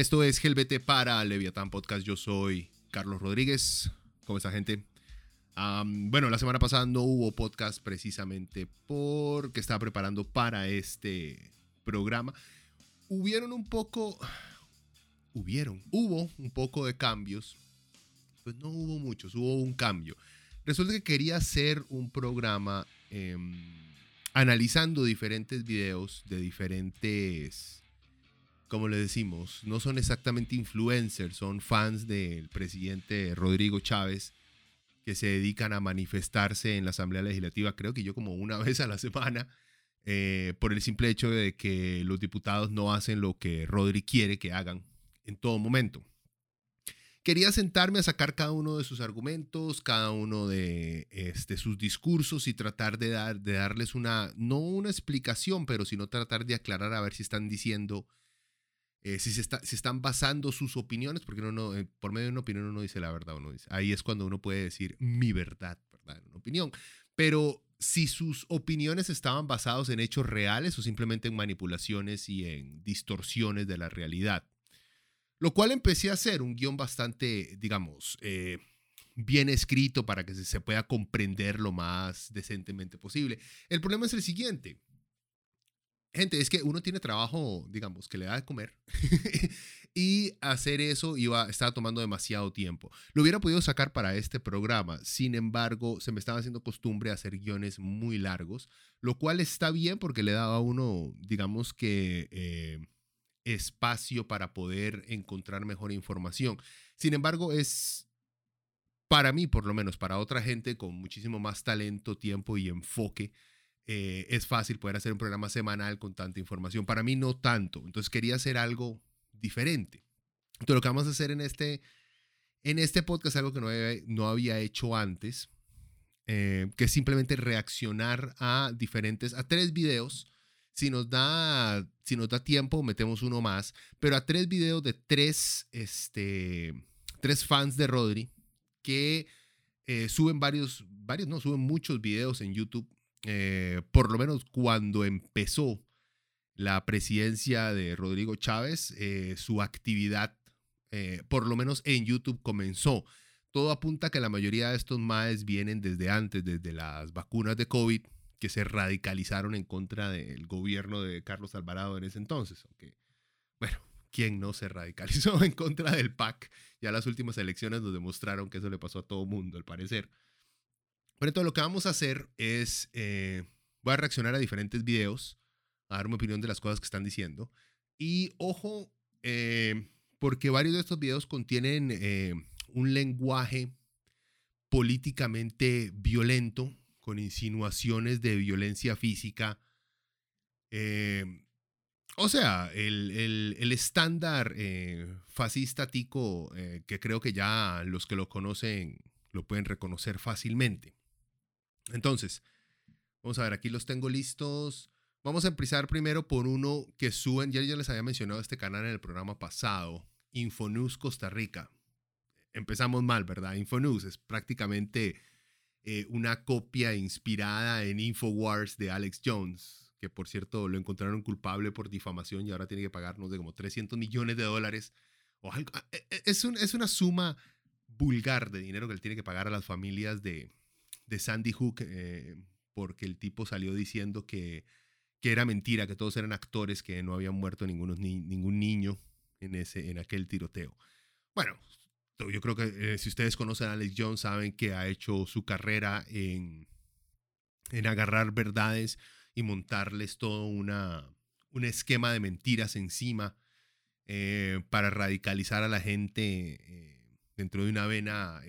Esto es GLBT para Leviatán Podcast. Yo soy Carlos Rodríguez. ¿Cómo está, gente? bueno, la semana pasada no hubo podcast precisamente porque estaba preparando para este programa. Hubieron un poco. Hubieron. Hubo un poco de cambios. Pues no hubo muchos, hubo un cambio. Resulta que quería hacer un programa em, analizando diferentes videos de diferentes como le decimos, no son exactamente influencers, son fans del presidente Rodrigo Chávez que se dedican a manifestarse en la Asamblea Legislativa, creo que yo como una vez a la semana, eh, por el simple hecho de que los diputados no hacen lo que Rodri quiere que hagan en todo momento. Quería sentarme a sacar cada uno de sus argumentos, cada uno de este, sus discursos y tratar de, de darles una, no una explicación, pero sino tratar de aclarar a ver si están diciendo eh, si, se está, están basando sus opiniones, porque no, eh, por medio de una opinión uno dice la verdad o no dice. Ahí es cuando uno puede decir mi verdad, ¿verdad? Una opinión. Pero si sus opiniones estaban basados en hechos reales o simplemente en manipulaciones y en distorsiones de la realidad. Lo cual empecé a hacer un guion bastante, digamos, eh, bien escrito para que se pueda comprender lo más decentemente posible. El problema es el siguiente gente, es que uno tiene trabajo, digamos, que le da de comer. y hacer eso iba, estaba tomando demasiado tiempo. Lo hubiera podido sacar para este programa. Sin embargo, se me estaba haciendo costumbre hacer guiones muy largos, lo cual está bien porque le daba a uno, digamos que, eh, espacio para poder encontrar mejor información. Sin embargo, es para mí, por lo menos, para otra gente con muchísimo más talento, tiempo y enfoque, eh, es fácil poder hacer un programa semanal con tanta información. Para mí no tanto. Entonces quería hacer algo diferente. Entonces lo que vamos a hacer en este, en este podcast, algo que no había, no había hecho antes, eh, que es simplemente reaccionar a diferentes, a tres videos. Si nos da, si nos da tiempo, metemos uno más, pero a tres videos de tres, este, tres fans de Rodri que eh, suben varios, varios, no, suben muchos videos en YouTube eh, por lo menos cuando empezó la presidencia de Rodrigo Chávez, eh, su actividad, eh, por lo menos en YouTube, comenzó. Todo apunta a que la mayoría de estos maes vienen desde antes, desde las vacunas de COVID, que se radicalizaron en contra del gobierno de Carlos Alvarado en ese entonces. Aunque, bueno, ¿quién no se radicalizó en contra del PAC? Ya las últimas elecciones nos demostraron que eso le pasó a todo mundo, al parecer. Pero entonces lo que vamos a hacer es, eh, voy a reaccionar a diferentes videos, a dar mi opinión de las cosas que están diciendo. Y ojo, eh, porque varios de estos videos contienen eh, un lenguaje políticamente violento, con insinuaciones de violencia física. o sea, el, el estándar fascista tico que creo que ya los que lo conocen lo pueden reconocer fácilmente. Entonces, vamos a ver, aquí los tengo listos. Vamos a empezar primero por uno que suben, ya les había mencionado este canal en el programa pasado, Infonews Costa Rica. Empezamos mal, ¿verdad? Infonews es prácticamente eh, una copia inspirada en Infowars de Alex Jones, que por cierto lo encontraron culpable por difamación y ahora tiene que pagarnos de como 300 millones de dólares. Algo. Eh, eh, es, es una suma vulgar de dinero que él tiene que pagar a las familias de, de Sandy Hook, eh, porque el tipo salió diciendo que, que, era mentira, que todos eran actores, que no habían muerto ninguno, ni, ningún niño en, ese, en aquel tiroteo. Bueno, yo creo que eh, si ustedes conocen a Alex Jones, saben que ha hecho su carrera en, en agarrar verdades y montarles toda una, un esquema de mentiras encima eh, para radicalizar a la gente dentro de una vena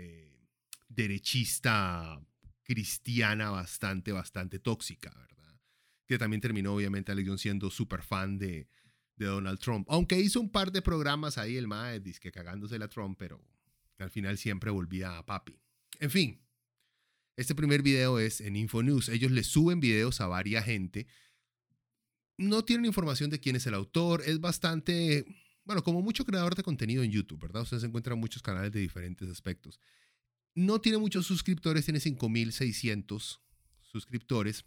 derechista cristiana bastante, bastante tóxica, ¿verdad? Que también terminó obviamente Alex siendo súper fan de, de, Donald Trump. Aunque hizo un par de programas ahí el mae, que cagándose la Trump, pero al final siempre volvía a papi. En fin, este primer video es en Infonews. Ellos le suben videos a varias gente no tienen información de quién es el autor, es bastante, bueno, como mucho creador de contenido en YouTube, ¿verdad? Ustedes encuentran muchos canales de diferentes aspectos. No tiene muchos suscriptores, tiene 5600 suscriptores.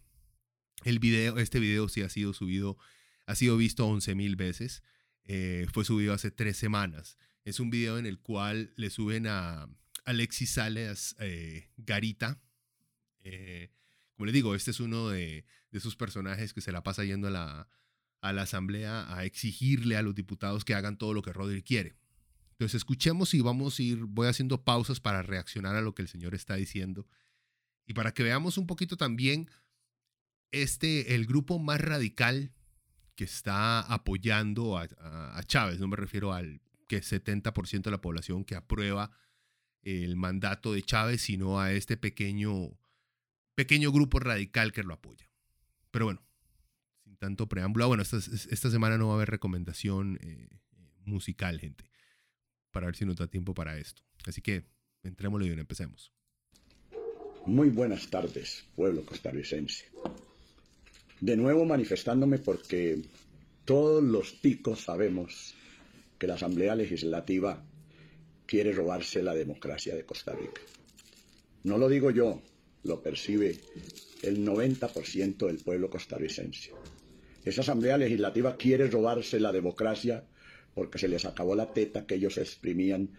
El video, este video sí ha sido subido, ha sido visto 11.000 veces. Eh, fue subido hace tres semanas. Es un video en el cual le suben a Alexis Sales eh, Garita. Eh, como les digo, este es uno de, sus personajes que se la pasa yendo a la, a la asamblea a exigirle a los diputados que hagan todo lo que Rodri quiere. Entonces escuchemos y vamos a ir, voy haciendo pausas para reaccionar a lo que el señor está diciendo y para que veamos un poquito también este, el grupo más radical que está apoyando a, Chávez, no me refiero al que 70% de la población que aprueba el mandato de Chávez, sino a este pequeño pequeño grupo radical que lo apoya. Pero bueno, sin tanto preámbulo, ah, bueno, esta, esta semana no va a haber recomendación eh, musical, gente, para ver si nos da tiempo para esto. Así que entrémosle y empecemos. Muy buenas tardes, pueblo costarricense. De nuevo manifestándome porque todos los ticos sabemos que la Asamblea Legislativa quiere robarse la democracia de Costa Rica. No lo digo yo, lo percibe el 90% del pueblo costarricense. Esa Asamblea Legislativa quiere robarse la democracia porque se les acabó la teta que ellos exprimían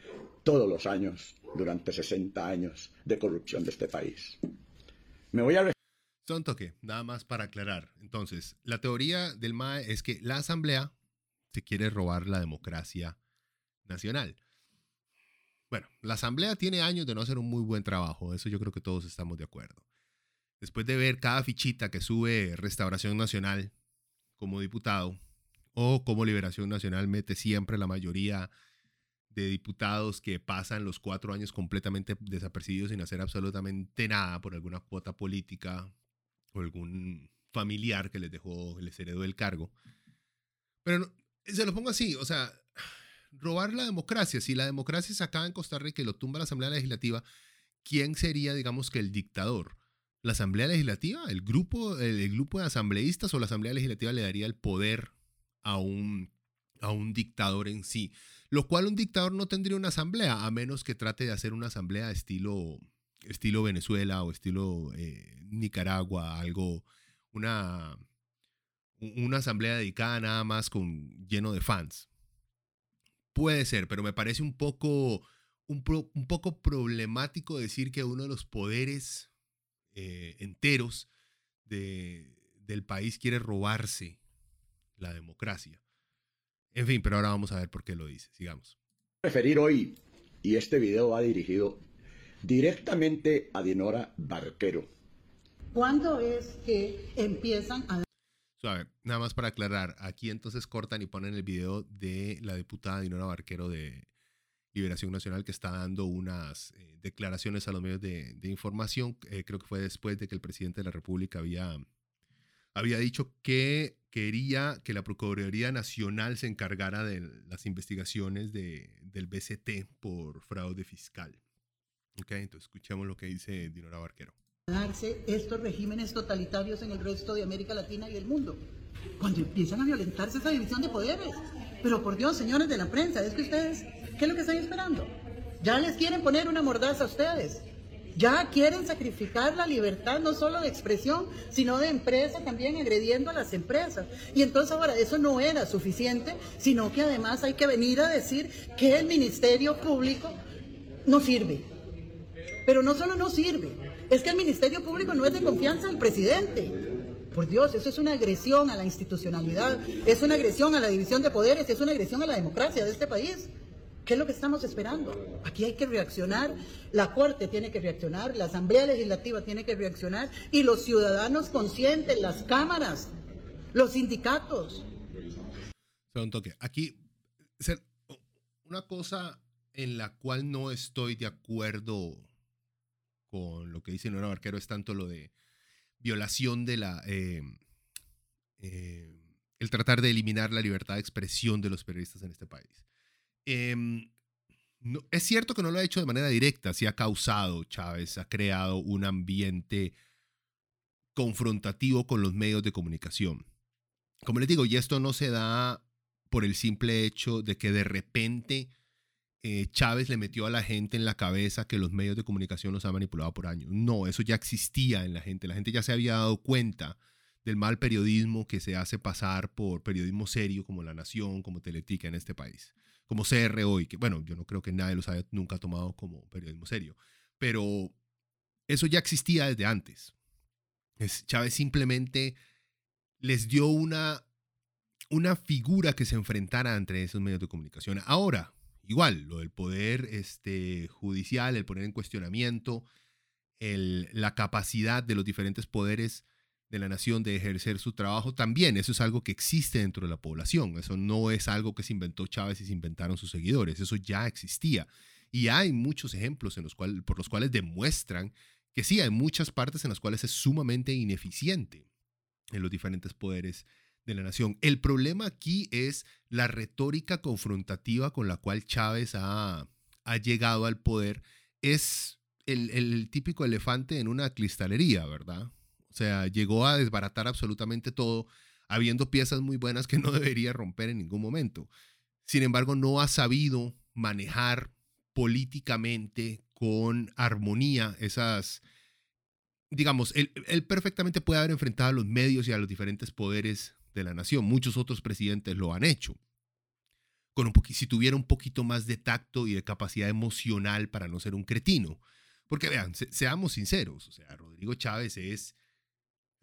todos los años durante 60 años de corrupción de este país. Me voy a... Son toque, nada más para aclarar. Entonces, la teoría del MAE es que la Asamblea se quiere robar la democracia nacional. Bueno, la Asamblea tiene años de no hacer un muy buen trabajo, eso yo creo que todos estamos de acuerdo. Después de ver cada fichita que sube Restauración Nacional como diputado, o como Liberación Nacional mete siempre la mayoría de diputados que pasan los cuatro años completamente desapercibidos sin hacer absolutamente nada por alguna cuota política o algún familiar que les dejó, les heredó el cargo. Pero se lo pongo así, o sea, robar la democracia. Si la democracia se acaba en Costa Rica y lo tumba la Asamblea Legislativa, ¿quién sería, digamos, que el dictador? ¿La Asamblea Legislativa? ¿El grupo, el, grupo de asambleístas o la Asamblea Legislativa le daría el poder a un, a un dictador en sí? Lo cual un dictador no tendría una asamblea, a menos que trate de hacer una asamblea estilo, estilo Venezuela o estilo eh, Nicaragua, algo, una, una asamblea dedicada nada más con lleno de fans. Puede ser, pero me parece un poco, un, poco problemático decir que uno de los poderes eh, enteros del país quiere robarse la democracia. En fin, pero ahora vamos a ver por qué lo dice. Sigamos. Referir hoy, y este video va dirigido directamente a Dinora Barquero. ¿Cuándo es que empiezan a nada más para aclarar, aquí entonces cortan y ponen el video de la diputada Dinora Barquero de Liberación Nacional que está dando unas eh, declaraciones a los medios de, información. Eh, creo que fue después de que el presidente de la República había, había dicho que quería que la Procuraduría Nacional se encargara de las investigaciones de, del BCT por fraude fiscal. Ok, entonces escuchemos lo que dice Dinora Barquero estos regímenes totalitarios en el resto de América Latina y el mundo. Cuando empiezan a violentarse esa división de poderes. Pero por Dios, señores de la prensa, es que ustedes, ¿qué es lo que están esperando? Ya les quieren poner una mordaza a ustedes. Ya quieren sacrificar la libertad no solo de expresión, sino de empresa también agrediendo a las empresas. Y entonces ahora eso no era suficiente, sino que además hay que venir a decir que el Ministerio Público no sirve. Pero no solo no sirve, es que el Ministerio Público no es de confianza del presidente. Por Dios, eso es una agresión a la institucionalidad, es una agresión a la división de poderes, es una agresión a la democracia de este país. ¿Qué es lo que estamos esperando? Aquí hay que reaccionar, la Corte tiene que reaccionar, la Asamblea Legislativa tiene que reaccionar y los ciudadanos conscientes, las cámaras, los sindicatos. Aquí, una cosa en la cual no estoy de acuerdo con lo que dice Nora Barquero es tanto lo de violación de la... Eh, eh, el tratar de eliminar la libertad de expresión de los periodistas en este país. Em, es cierto que no lo ha hecho de manera directa, sí ha causado, Chávez ha creado un ambiente confrontativo con los medios de comunicación. Como les digo, y esto no se da por el simple hecho de que de repente eh, Chávez le metió a la gente en la cabeza que los medios de comunicación los han manipulado por años. No, eso ya existía en la gente. La gente ya se había dado cuenta del mal periodismo que se hace pasar por periodismo serio como La Nación, como Teletica en este país, como CR hoy, que bueno, yo no creo que nadie los haya nunca tomado como periodismo serio, pero eso ya existía desde antes. Chávez simplemente les dio una, una figura que se enfrentara entre esos medios de comunicación. Ahora, igual, lo del poder este, judicial, el poner en cuestionamiento el, la capacidad de los diferentes poderes de la nación de ejercer su trabajo, también eso es algo que existe dentro de la población. Eso no es algo que se inventó Chávez y se inventaron sus seguidores. Eso ya existía. Y hay muchos ejemplos en los cuales, por los cuales demuestran que sí, hay muchas partes en las cuales es sumamente ineficiente en los diferentes poderes de la nación. El problema aquí es la retórica confrontativa con la cual Chávez ha, ha llegado al poder. Es el, el, típico elefante en una cristalería, ¿verdad? O sea, llegó a desbaratar absolutamente todo, habiendo piezas muy buenas que no debería romper en ningún momento. Sin embargo, no ha sabido manejar políticamente con armonía esas, digamos, él, perfectamente puede haber enfrentado a los medios y a los diferentes poderes de la nación. Muchos otros presidentes lo han hecho. Con un si tuviera un poquito más de tacto y de capacidad emocional para no ser un cretino. Porque vean, seamos sinceros, o sea, Rodrigo Chávez es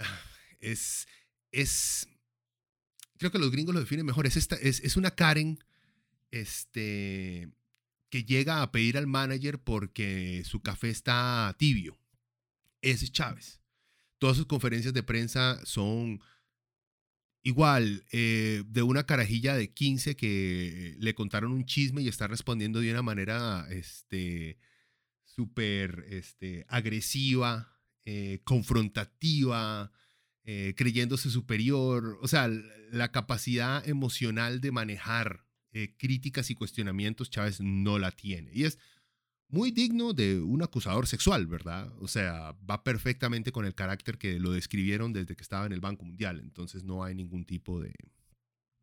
es, es, creo que los gringos lo definen mejor, es, esta, es, es una Karen este, que llega a pedir al manager porque su café está tibio. Ese es Chávez. Todas sus conferencias de prensa son igual eh, de una carajilla de 15 que le contaron un chisme y está respondiendo de una manera este, súper este, agresiva, eh, confrontativa, eh, creyéndose superior. O sea, la capacidad emocional de manejar eh, críticas y cuestionamientos Chávez no la tiene. Y es muy digno de un acusador sexual, ¿verdad? O sea, va perfectamente con el carácter que lo describieron desde que estaba en el Banco Mundial. Entonces no hay ningún tipo de,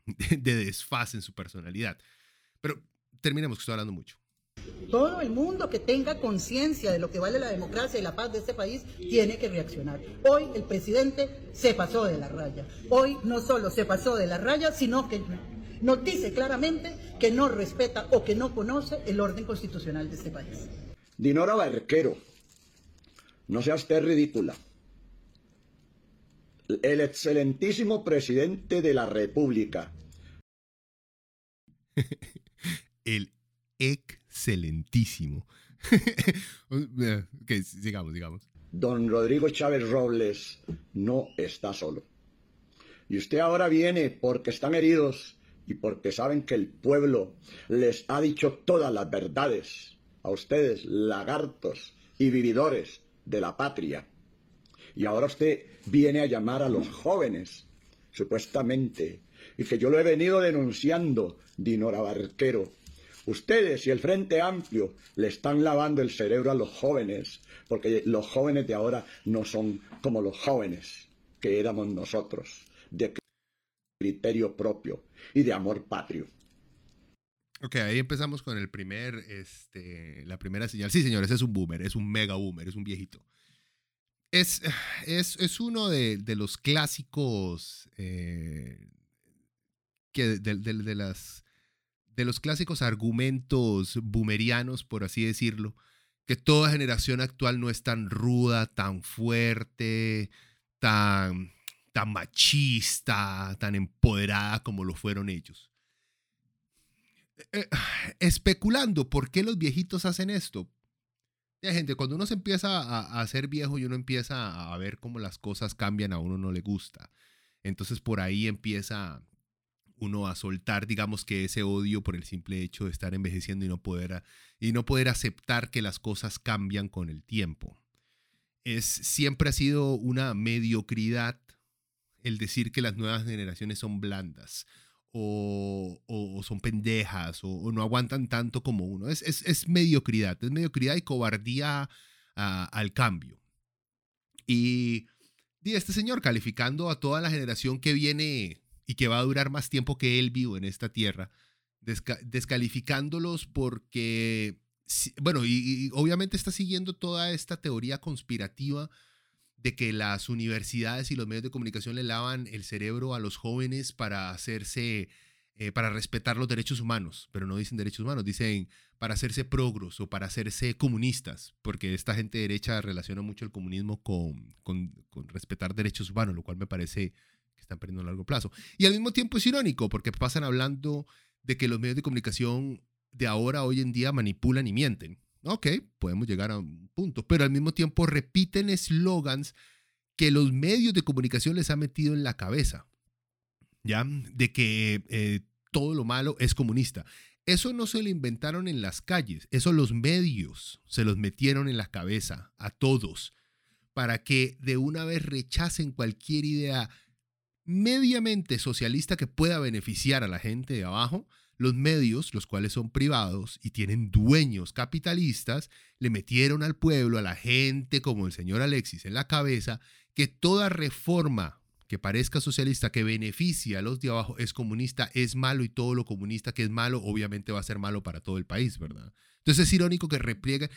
de desfase en su personalidad. Pero terminemos, que estoy hablando mucho. Todo el mundo que tenga conciencia de lo que vale la democracia y la paz de este país tiene que reaccionar. Hoy el presidente se pasó de la raya. Hoy no solo se pasó de la raya, sino que nos dice claramente que no respeta o que no conoce el orden constitucional de este país. Dinora Barquero, no sea usted ridícula. El excelentísimo presidente de la República. el excelentísimo. sigamos, digamos. Don Rodrigo Chávez Robles no está solo. Y usted ahora viene porque están heridos y porque saben que el pueblo les ha dicho todas las verdades a ustedes, lagartos y vividores de la patria. Y ahora usted viene a llamar a los jóvenes, supuestamente, y que yo lo he venido denunciando, Dinora Barquero, Ustedes y el Frente Amplio le están lavando el cerebro a los jóvenes, porque los jóvenes de ahora no son como los jóvenes que éramos nosotros, de criterio propio y de amor patrio. Ok, ahí empezamos con el primer, este, la primera señal. Sí, señores, es un boomer, es un mega boomer, es un viejito. Es, es, uno de, los clásicos eh, que de, las de los clásicos argumentos boomerianos, por así decirlo, que toda generación actual no es tan ruda, tan fuerte, tan, tan machista, tan empoderada como lo fueron ellos. Eh, especulando por qué los viejitos hacen esto. Ya, gente, cuando uno se empieza a, a hacer viejo y uno empieza a ver cómo las cosas cambian, a uno no le gusta. Entonces por ahí empieza uno a soltar, digamos que ese odio por el simple hecho de estar envejeciendo y no poder, y no poder aceptar que las cosas cambian con el tiempo. Es, siempre ha sido una mediocridad el decir que las nuevas generaciones son blandas o, son pendejas o, no aguantan tanto como uno. Es, es, mediocridad, es mediocridad y cobardía al cambio. Y, y este señor calificando a toda la generación que viene y que va a durar más tiempo que él vivo en esta tierra, descalificándolos porque, bueno, y, obviamente está siguiendo toda esta teoría conspirativa de que las universidades y los medios de comunicación le lavan el cerebro a los jóvenes para hacerse, eh, para respetar los derechos humanos, pero no dicen derechos humanos, dicen para hacerse progros o para hacerse comunistas, porque esta gente derecha relaciona mucho el comunismo con, con, con respetar derechos humanos, lo cual me parece que están perdiendo a largo plazo. Y al mismo tiempo es irónico porque pasan hablando de que los medios de comunicación de ahora, hoy en día, manipulan y mienten. Ok, podemos llegar a un punto, pero al mismo tiempo repiten eslogans que los medios de comunicación les han metido en la cabeza, ¿ya? De que eh, todo lo malo es comunista. Eso no se lo inventaron en las calles, eso los medios se los metieron en la cabeza a todos para que de una vez rechacen cualquier idea mediamente socialista que pueda beneficiar a la gente de abajo, los medios, los cuales son privados y tienen dueños capitalistas, le metieron al pueblo, a la gente como el señor Alexis en la cabeza, que toda reforma que parezca socialista, que beneficie a los de abajo, es comunista, es malo y todo lo comunista que es malo, obviamente va a ser malo para todo el país, ¿verdad? Entonces es irónico que repliegue,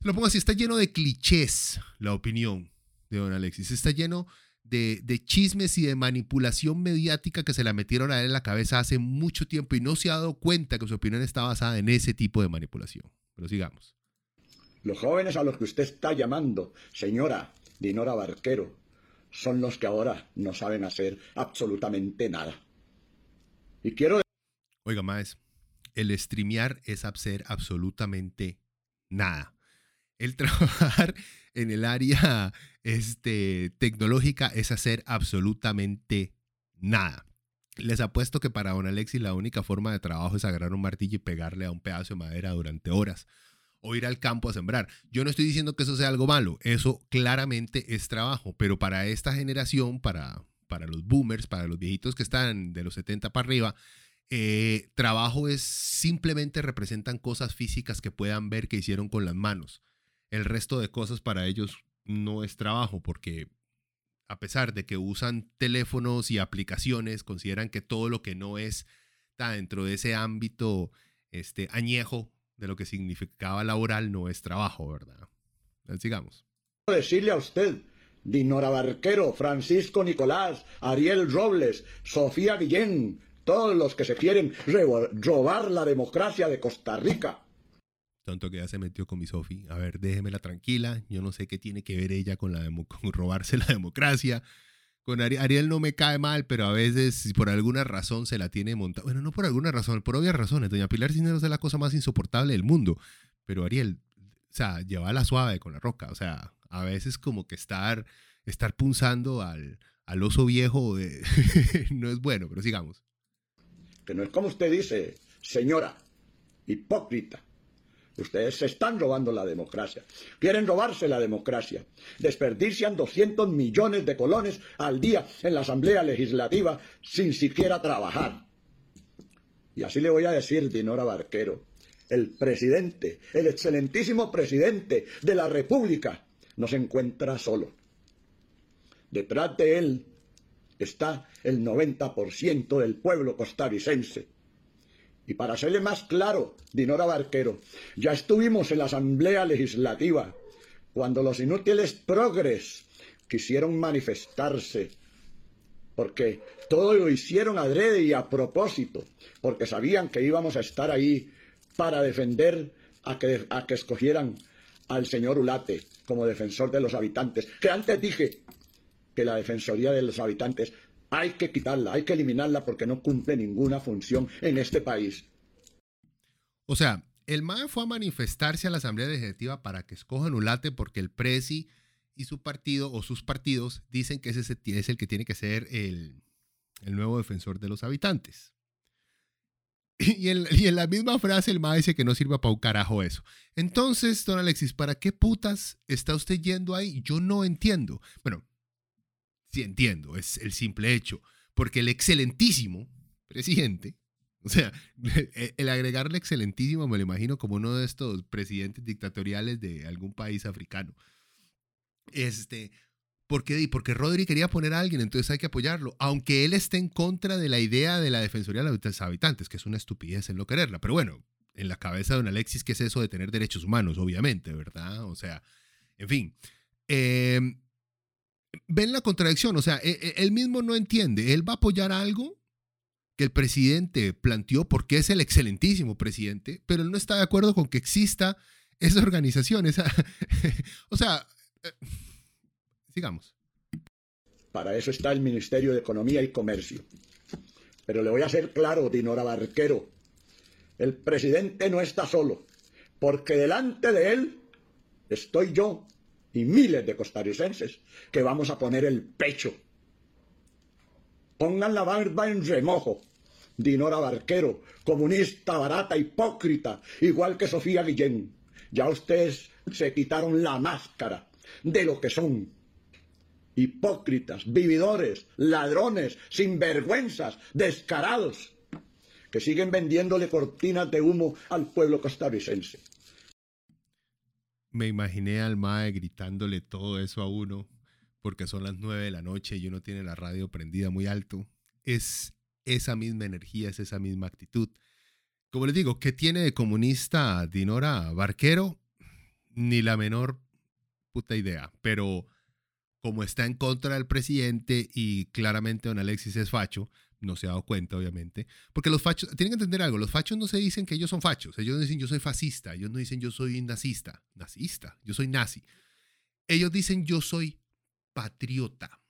lo pongo así, está lleno de clichés la opinión de don Alexis, está lleno de, chismes y de manipulación mediática que se la metieron a él en la cabeza hace mucho tiempo y no se ha dado cuenta que su opinión está basada en ese tipo de manipulación. Pero sigamos. Los jóvenes a los que usted está llamando, señora Dinora Barquero, son los que ahora no saben hacer absolutamente nada. Y quiero... Oiga, más, el streamear es hacer absolutamente nada. El trabajar en el área este, tecnológica es hacer absolutamente nada. Les apuesto que para don Alexis la única forma de trabajo es agarrar un martillo y pegarle a un pedazo de madera durante horas o ir al campo a sembrar. Yo no estoy diciendo que eso sea algo malo, eso claramente es trabajo, pero para esta generación, para, para los boomers, para los viejitos que están de los 70 para arriba, eh, trabajo es simplemente representan cosas físicas que puedan ver que hicieron con las manos. El resto de cosas para ellos no es trabajo porque a pesar de que usan teléfonos y aplicaciones, consideran que todo lo que no es está dentro de ese ámbito este, añejo de lo que significaba laboral no es trabajo, ¿verdad? Sigamos. Decirle a usted, Dinora Barquero, Francisco Nicolás, Ariel Robles, Sofía Guillén, todos los que se quieren robar la democracia de Costa Rica tanto que ya se metió con mi Sofi. A ver, déjemela tranquila. Yo no sé qué tiene que ver ella con, la con robarse la democracia. Con Ariel, no me cae mal, pero a veces si por alguna razón se la tiene montada. Bueno, no por alguna razón, por obvias razones. Doña Pilar Cisneros es la cosa más insoportable del mundo. Pero Ariel, o sea, la suave con la roca. O sea, a veces como que estar, estar punzando al, al oso viejo no es bueno, pero sigamos. Que no es como usted dice, señora, hipócrita. Ustedes se están robando la democracia. Quieren robarse la democracia. Desperdician 200 millones de colones al día en la Asamblea Legislativa sin siquiera trabajar. Y así le voy a decir, Dinora Barquero, el presidente, el excelentísimo presidente de la República, no se encuentra solo. Detrás de él está el 90% del pueblo costarricense y para serle más claro, Dinora Barquero, ya estuvimos en la Asamblea Legislativa cuando los inútiles progres quisieron manifestarse, porque todo lo hicieron adrede y a propósito, porque sabían que íbamos a estar ahí para defender a que, a que escogieran al señor Ulate como defensor de los habitantes, que antes dije que la defensoría de los habitantes hay que quitarla, hay que eliminarla porque no cumple ninguna función en este país. O sea, el MAE fue a manifestarse a la Asamblea Legislativa para que escojan Ulate porque el Presi y su partido o sus partidos dicen que ese es el que tiene que ser el, nuevo defensor de los habitantes. Y en, la misma frase el MAE dice que no sirva para un carajo eso. Entonces, don Alexis, ¿para qué putas está usted yendo ahí? Yo no entiendo. Bueno, sí entiendo, es el simple hecho. Porque el excelentísimo presidente, o sea, el agregarle excelentísimo me lo imagino como uno de estos presidentes dictatoriales de algún país africano. Este, ¿Por qué? Porque Rodri quería poner a alguien, entonces hay que apoyarlo, aunque él esté en contra de la idea de la Defensoría de los Habitantes, que es una estupidez en no quererla. Pero bueno, en la cabeza de don Alexis, ¿qué es eso de tener derechos humanos? Obviamente, ¿verdad? O sea, en fin. Em, ven la contradicción, o sea, e, e, él mismo no entiende, él va a apoyar algo que el presidente planteó porque es el excelentísimo presidente, pero él no está de acuerdo con que exista esa organización, o sea... Eh, Sigamos. Para eso está el Ministerio de Economía y Comercio. Pero le voy a ser claro, Dinora Barquero. El presidente no está solo, porque delante de él estoy yo y miles de costarricenses que vamos a poner el pecho. Pongan la barba en remojo. Dinora Barquero, comunista, barata, hipócrita, igual que Sofía Guillén. Ya ustedes se quitaron la máscara de lo que son hipócritas, vividores, ladrones, sinvergüenzas, descarados, que siguen vendiéndole cortinas de humo al pueblo costarricense. Me imaginé al Mae gritándole todo eso a uno, porque son las nueve de la noche y uno tiene la radio prendida muy alto. Es esa misma energía, es esa misma actitud. Como les digo, ¿qué tiene de comunista Dinora Barquero? Ni la menor puta idea, pero como está en contra del presidente y claramente don Alexis es facho, no se ha dado cuenta, obviamente, porque los fachos, tienen que entender algo, los fachos no se dicen que ellos son fachos, ellos no dicen yo soy fascista, ellos no dicen yo soy nazista, nazista, yo soy nazi. Ellos dicen yo soy patriota.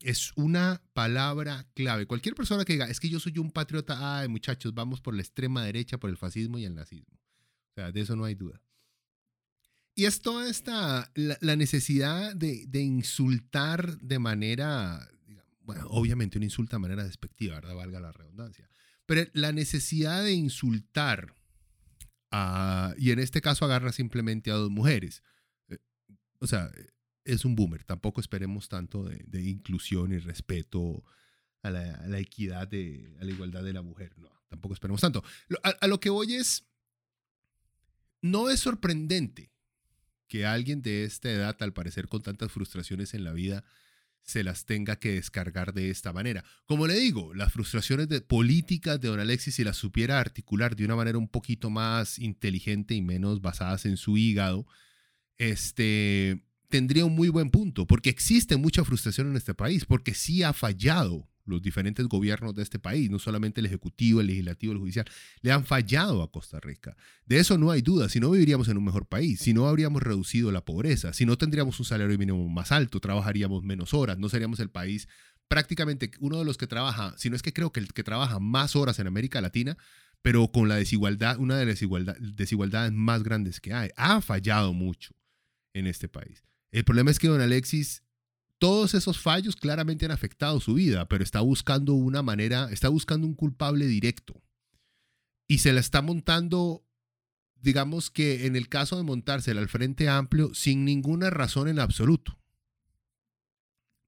Es una palabra clave. Cualquier persona que diga, es que yo soy un patriota, ay muchachos, vamos por la extrema derecha, por el fascismo y el nazismo. O sea, de eso no hay duda. Y es toda esta, la, necesidad de, insultar de manera, bueno, obviamente un insulto de manera despectiva, ¿verdad? Valga la redundancia. Pero la necesidad de insultar, y en este caso agarra simplemente a dos mujeres. Eh, o sea, es un boomer. Tampoco esperemos tanto de, inclusión y respeto a la, equidad, de, a la igualdad de la mujer. No, tampoco esperemos tanto. a lo que voy es, no es sorprendente que alguien de esta edad, al parecer con tantas frustraciones en la vida, se las tenga que descargar de esta manera. Como le digo, las frustraciones de políticas de don Alexis, si las supiera articular de una manera un poquito más inteligente y menos basadas en su hígado, este, tendría un muy buen punto, porque existe mucha frustración en este país, porque sí ha fallado los diferentes gobiernos de este país, no solamente el Ejecutivo, el Legislativo, el Judicial, le han fallado a Costa Rica. De eso no hay duda, si no viviríamos en un mejor país, si no habríamos reducido la pobreza, si no tendríamos un salario mínimo más alto, trabajaríamos menos horas, no seríamos el país prácticamente uno de los que trabaja, si no es que creo que el que trabaja más horas en América Latina, pero con la desigualdad, una de las desigualdades más grandes que hay. Ha fallado mucho en este país. El problema es que don Alexis todos esos fallos claramente han afectado su vida, pero está buscando una manera, está buscando un culpable directo. Y se la está montando, digamos que en el caso de montársela al Frente Amplio, sin ninguna razón en absoluto.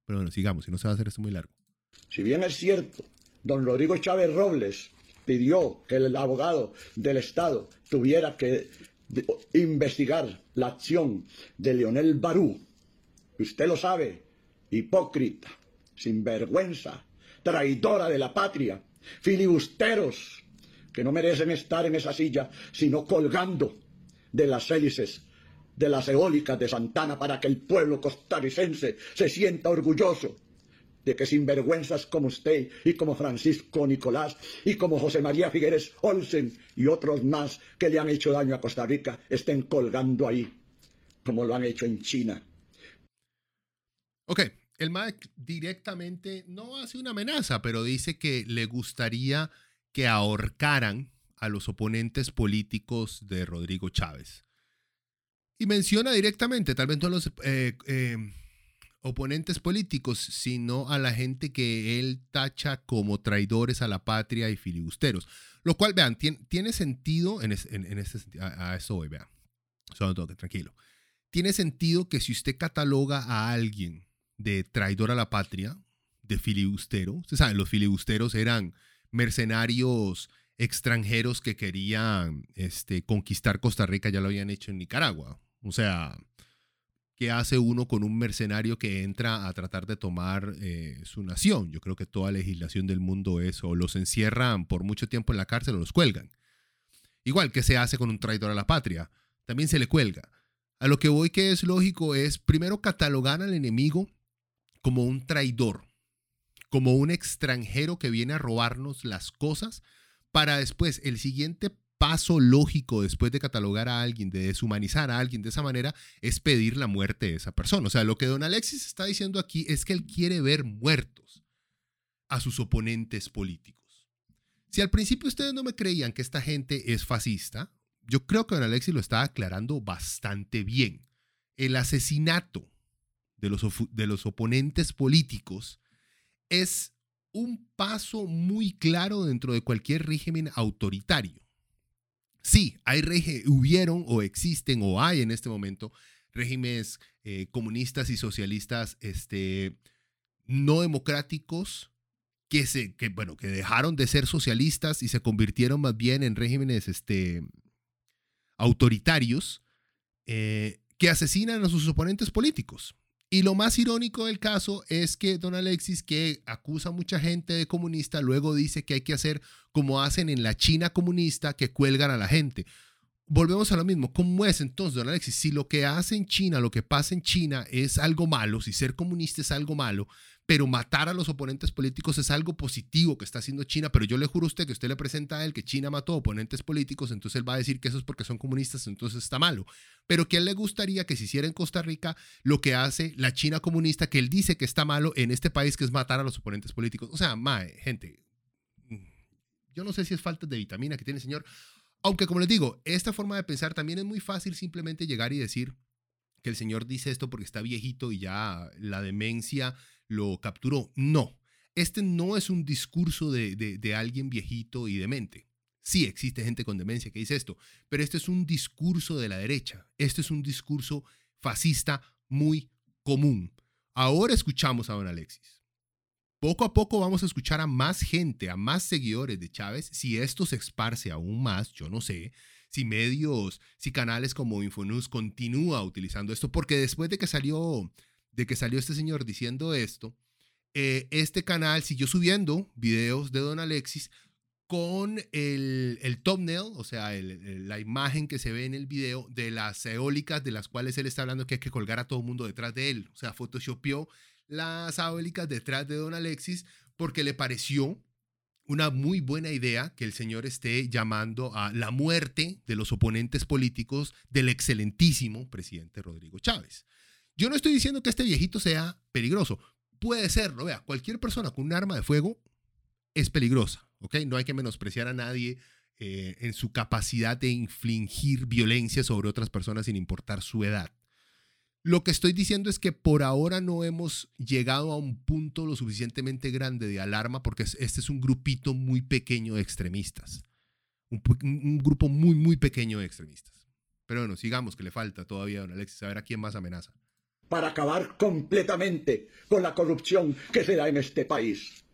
Pero bueno, sigamos, si no se va a hacer esto muy largo. Si bien es cierto, don Rodrigo Chávez Robles pidió que el abogado del Estado tuviera que investigar la acción de Leonel Barú, usted lo sabe, hipócrita, sinvergüenza, traidora de la patria, filibusteros que no merecen estar en esa silla, sino colgando de las hélices de las eólicas de Santana para que el pueblo costarricense se sienta orgulloso de que sinvergüenzas como usted y como Francisco Nicolás y como José María Figueres Olsen y otros más que le han hecho daño a Costa Rica estén colgando ahí, como lo han hecho en China. Ok, el MAC directamente no hace una amenaza, pero dice que le gustaría que ahorcaran a los oponentes políticos de Rodrigo Chávez. Y menciona directamente, tal vez no los... Eh, eh, oponentes políticos, sino a la gente que él tacha como traidores a la patria y filibusteros. Lo cual, vean, tiene, sentido en, en, este a, a, eso voy, vean. Solo toque, tranquilo. Tiene sentido que si usted cataloga a alguien de traidor a la patria, de filibustero, usted sabe, los filibusteros eran mercenarios extranjeros que querían este, conquistar Costa Rica, ya lo habían hecho en Nicaragua. O sea, ¿qué hace uno con un mercenario que entra a tratar de tomar eh, su nación? Yo creo que toda legislación del mundo es o los encierran por mucho tiempo en la cárcel o los cuelgan. Igual que se hace con un traidor a la patria, también se le cuelga. A lo que voy que es lógico es primero catalogar al enemigo como un traidor, como un extranjero que viene a robarnos las cosas, para después el siguiente paso lógico después de catalogar a alguien, de deshumanizar a alguien de esa manera, es pedir la muerte de esa persona. O sea, lo que don Alexis está diciendo aquí es que él quiere ver muertos a sus oponentes políticos. Si al principio ustedes no me creían que esta gente es fascista, yo creo que don Alexis lo está aclarando bastante bien. El asesinato de los, de los oponentes políticos es un paso muy claro dentro de cualquier régimen autoritario. Sí, hay hubieron o existen o hay en este momento regímenes eh, comunistas y socialistas este, no democráticos que, se, que, bueno, que dejaron de ser socialistas y se convirtieron más bien en regímenes este, autoritarios eh, que asesinan a sus oponentes políticos. Y lo más irónico del caso es que don Alexis, que acusa a mucha gente de comunista, luego dice que hay que hacer como hacen en la China comunista, que cuelgan a la gente. Volvemos a lo mismo. ¿Cómo es entonces, don Alexis? Si lo que hace en China, lo que pasa en China es algo malo, si ser comunista es algo malo, pero matar a los oponentes políticos es algo positivo que está haciendo China, pero yo le juro a usted que usted le presenta a él que China mató oponentes políticos, entonces él va a decir que eso es porque son comunistas, entonces está malo. Pero que le gustaría que se hiciera en Costa Rica lo que hace la China comunista, que él dice que está malo en este país, que es matar a los oponentes políticos. O sea, mae, gente, yo no sé si es falta de vitamina que tiene el señor, aunque como les digo, esta forma de pensar también es muy fácil simplemente llegar y decir que el señor dice esto porque está viejito y ya la demencia lo capturó. No, este no es un discurso de, alguien viejito y demente. Sí, existe gente con demencia que dice esto, pero este es un discurso de la derecha. Este es un discurso fascista muy común. Ahora escuchamos a don Alexis. Poco a poco vamos a escuchar a más gente, a más seguidores de Chávez. Si esto se esparce aún más, yo no sé. Si medios, si canales como Infonews continúa utilizando esto, porque después de que salió de que salió este señor diciendo esto, eh, este canal siguió subiendo videos de Don Alexis con el, el thumbnail, o sea, la imagen que se ve en el video de las eólicas de las cuales él está hablando que hay que colgar a todo el mundo detrás de él. O sea, photoshopeó las eólicas detrás de Don Alexis porque le pareció una muy buena idea que el señor esté llamando a la muerte de los oponentes políticos del excelentísimo presidente Rodrigo Chávez. Yo no estoy diciendo que este viejito sea peligroso. Puede serlo, vea, cualquier persona con un arma de fuego es peligrosa, ¿ok? No hay que menospreciar a nadie eh, en su capacidad de infligir violencia sobre otras personas sin importar su edad. Lo que estoy diciendo es que por ahora no hemos llegado a un punto lo suficientemente grande de alarma porque este es un grupito muy pequeño de extremistas. Un, un, grupo muy, muy pequeño de extremistas. Pero bueno, sigamos, que le falta todavía a don Alexis, a ver a quién más amenaza para acabar completamente con la corrupción que se da en este país.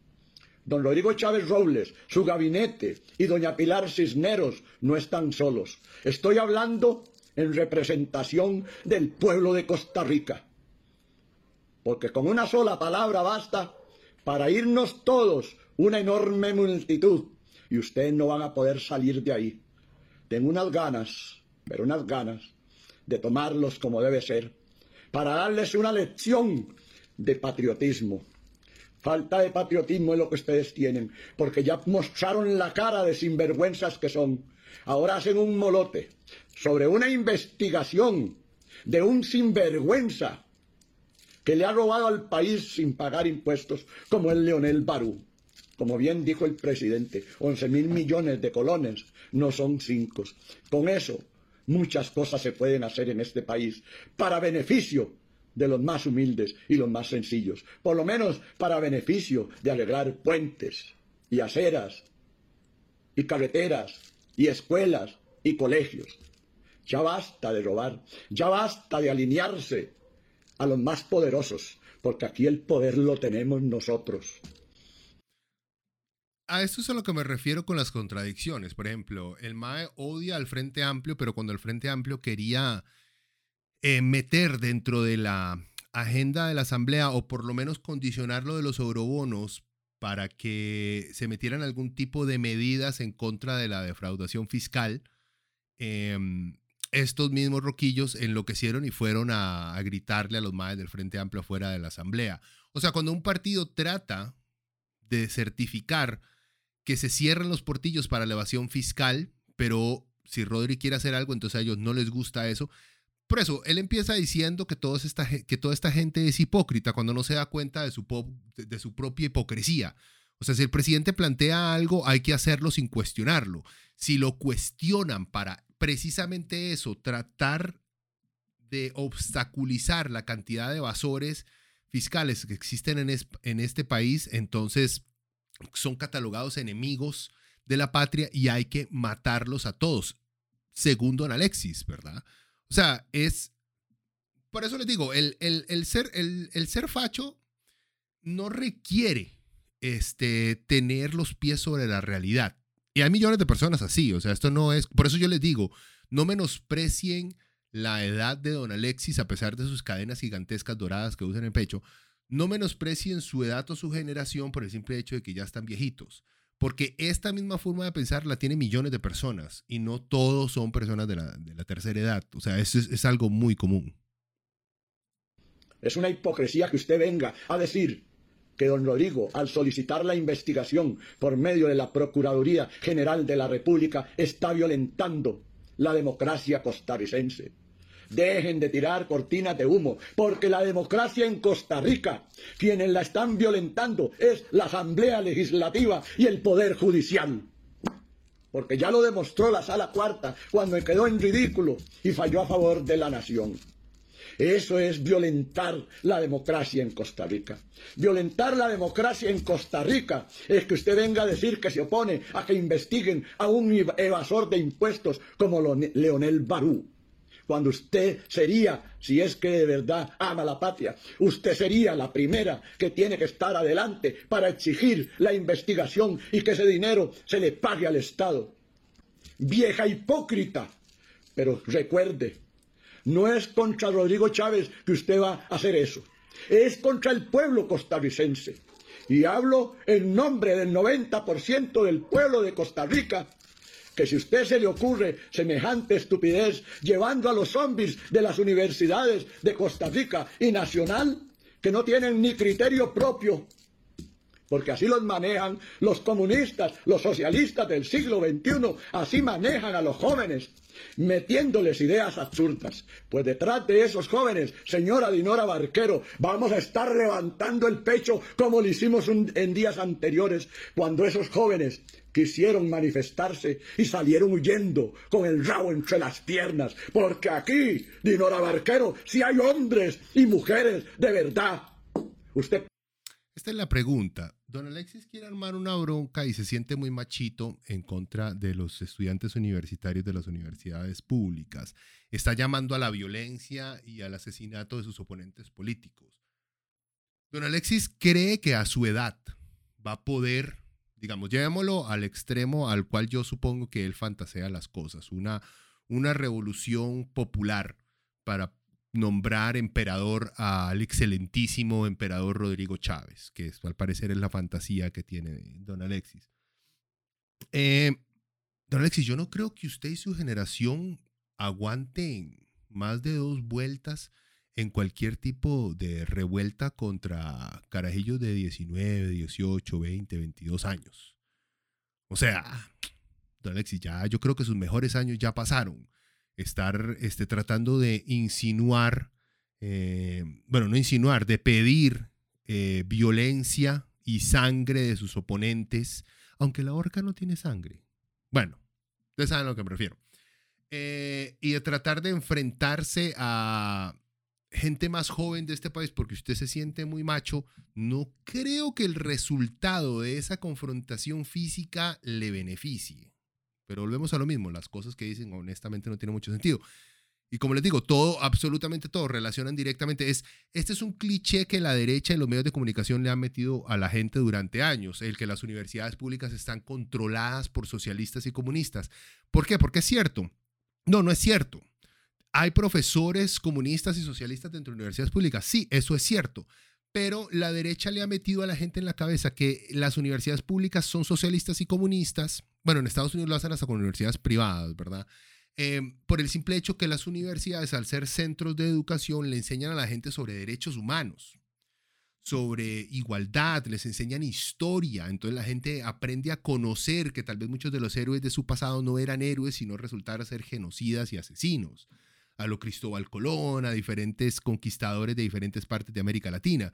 Don Rodrigo Chávez Robles, su gabinete y doña Pilar Cisneros no están solos. Estoy hablando en representación del pueblo de Costa Rica. Porque con una sola palabra basta para irnos todos, una enorme multitud, y ustedes no van a poder salir de ahí. Tengo unas ganas, pero unas ganas, de tomarlos como debe ser para darles una lección de patriotismo. Falta de patriotismo es lo que ustedes tienen, porque ya mostraron la cara de sinvergüenzas que son. Ahora hacen un molote sobre una investigación de un sinvergüenza que le ha robado al país sin pagar impuestos, como el Leonel Barú. Como bien dijo el presidente, 11 mil millones de colones no son cinco. Con eso Muchas cosas se pueden hacer en este país para beneficio de los más humildes y los más sencillos, por lo menos para beneficio de alegrar puentes y aceras y carreteras y escuelas y colegios. Ya basta de robar, ya basta de alinearse a los más poderosos, porque aquí el poder lo tenemos nosotros. A esto es a lo que me refiero con las contradicciones. Por ejemplo, el MAE odia al Frente Amplio, pero cuando el Frente Amplio quería eh, meter dentro de la agenda de la Asamblea o por lo menos condicionarlo de los eurobonos para que se metieran algún tipo de medidas en contra de la defraudación fiscal, em, estos mismos roquillos enloquecieron y fueron a, gritarle a los maes del Frente Amplio afuera de la Asamblea. O sea, cuando un partido trata de certificar que se cierren los portillos para la evasión fiscal, pero si Rodri quiere hacer algo, entonces a ellos no les gusta eso. Por eso, él empieza diciendo que, esta, que toda esta gente es hipócrita cuando no se da cuenta de su, de su propia hipocresía. O sea, si el presidente plantea algo, hay que hacerlo sin cuestionarlo. Si lo cuestionan para precisamente eso, tratar de obstaculizar la cantidad de evasores fiscales que existen en, en este país, entonces son catalogados enemigos de la patria y hay que matarlos a todos, según don Alexis, ¿verdad? O sea, es, por eso les digo, el, el, ser, el, el, ser facho no requiere este, tener los pies sobre la realidad. Y hay millones de personas así, o sea, esto no es, por eso yo les digo, no menosprecien la edad de don Alexis a pesar de sus cadenas gigantescas doradas que usan en el pecho, no menosprecien su edad o su generación por el simple hecho de que ya están viejitos, porque esta misma forma de pensar la tiene millones de personas y no todos son personas de la, tercera edad, o sea, eso es, es algo muy común. Es una hipocresía que usted venga a decir que don Rodrigo, al solicitar la investigación por medio de la Procuraduría General de la República, está violentando la democracia costarricense. Dejen de tirar cortinas de humo, porque la democracia en Costa Rica, quienes la están violentando es la Asamblea Legislativa y el Poder Judicial. Porque ya lo demostró la Sala Cuarta cuando quedó en ridículo y falló a favor de la nación. Eso es violentar la democracia en Costa Rica. Violentar la democracia en Costa Rica es que usted venga a decir que se opone a que investiguen a un evasor de impuestos como Leonel Barú. Cuando usted sería, si es que de verdad ama la patria, usted sería la primera que tiene que estar adelante para exigir la investigación y que ese dinero se le pague al Estado. Vieja hipócrita. Pero recuerde, no es contra Rodrigo Chávez que usted va a hacer eso. Es contra el pueblo costarricense. Y hablo en nombre del 90% del pueblo de Costa Rica, que si usted se le ocurre semejante estupidez llevando a los zombies de las universidades de Costa Rica y nacional, que no tienen ni criterio propio, porque así los manejan los comunistas, los socialistas del siglo XXI, así manejan a los jóvenes, metiéndoles ideas absurdas. Pues detrás de esos jóvenes, señora Dinora Barquero, vamos a estar levantando el pecho como lo hicimos en días anteriores, cuando esos jóvenes quisieron manifestarse y salieron huyendo con el rabo entre las piernas, porque aquí, Dinora Barquero, si hay hombres y mujeres de verdad. Usted esta es la pregunta. Don Alexis quiere armar una bronca y se siente muy machito en contra de los estudiantes universitarios de las universidades públicas. Está llamando a la violencia y al asesinato de sus oponentes políticos. Don Alexis cree que a su edad va a poder, digamos, llevémoslo al extremo al cual yo supongo que él fantasea las cosas, una, una revolución popular para nombrar emperador al excelentísimo emperador Rodrigo Chávez, que al parecer es la fantasía que tiene don Alexis. Eh, don Alexis, yo no creo que usted y su generación aguanten más de dos vueltas en cualquier tipo de revuelta contra carajillos de 19, 18, 20, 22 años. O sea, don Alexis, ya yo creo que sus mejores años ya pasaron estar este, tratando de insinuar, eh, bueno, no insinuar, de pedir eh, violencia y sangre de sus oponentes, aunque la horca no tiene sangre. Bueno, ustedes saben a lo que me refiero. Eh, y de tratar de enfrentarse a, gente más joven de este país, porque usted se siente muy macho, no creo que el resultado de esa confrontación física le beneficie. Pero volvemos a lo mismo, las cosas que dicen honestamente no tienen mucho sentido. Y como les digo, todo, absolutamente todo, relacionan directamente. Es, este es un cliché que la derecha y los medios de comunicación le han metido a la gente durante años, el que las universidades públicas están controladas por socialistas y comunistas. ¿Por qué? Porque es cierto. No, no es cierto. ¿Hay profesores comunistas y socialistas dentro de universidades públicas? Sí, eso es cierto. Pero la derecha le ha metido a la gente en la cabeza que las universidades públicas son socialistas y comunistas. Bueno, en Estados Unidos lo hacen hasta con universidades privadas, ¿verdad? Em, por el simple hecho que las universidades, al ser centros de educación, le enseñan a la gente sobre derechos humanos, sobre igualdad, les enseñan historia. Entonces la gente aprende a conocer que tal vez muchos de los héroes de su pasado no eran héroes, sino resultaron ser genocidas y asesinos a lo Cristóbal Colón, a diferentes conquistadores de diferentes partes de América Latina.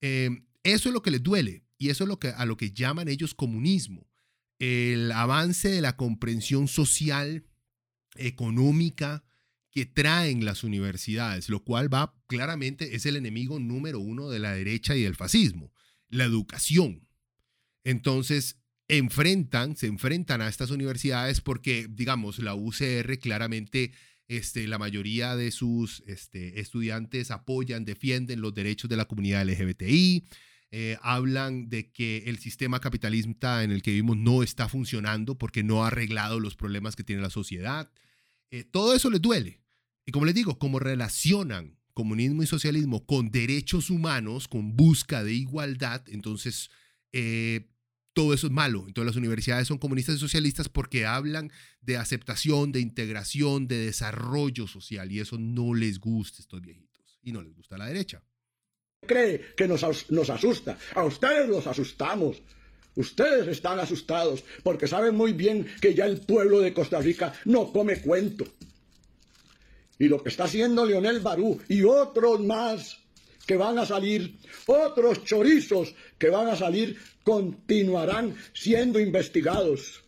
Em, eso es lo que les duele y eso es lo que, a lo que llaman ellos comunismo. El avance de la comprensión social, económica que traen las universidades, lo cual va claramente, es el enemigo número uno de la derecha y del fascismo, la educación. Entonces, enfrentan, se enfrentan a estas universidades porque, digamos, la UCR claramente este, la mayoría de sus este, estudiantes apoyan, defienden los derechos de la comunidad LGBTI, eh, hablan de que el sistema capitalista en el que vivimos no está funcionando porque no ha arreglado los problemas que tiene la sociedad. Eh, todo eso les duele. Y como les digo, como relacionan comunismo y socialismo con derechos humanos, con busca de igualdad, entonces eh, todo eso es malo. Entonces las universidades son comunistas y socialistas porque hablan de aceptación, de integración, de desarrollo social y eso no les gusta a estos viejitos y no les gusta a la derecha. Cree que nos, nos asusta. A ustedes los asustamos. Ustedes están asustados porque saben muy bien que ya el pueblo de Costa Rica no come cuento. Y lo que está haciendo Leonel Barú y otros más que van a salir, otros chorizos que van a salir, continuarán siendo investigados.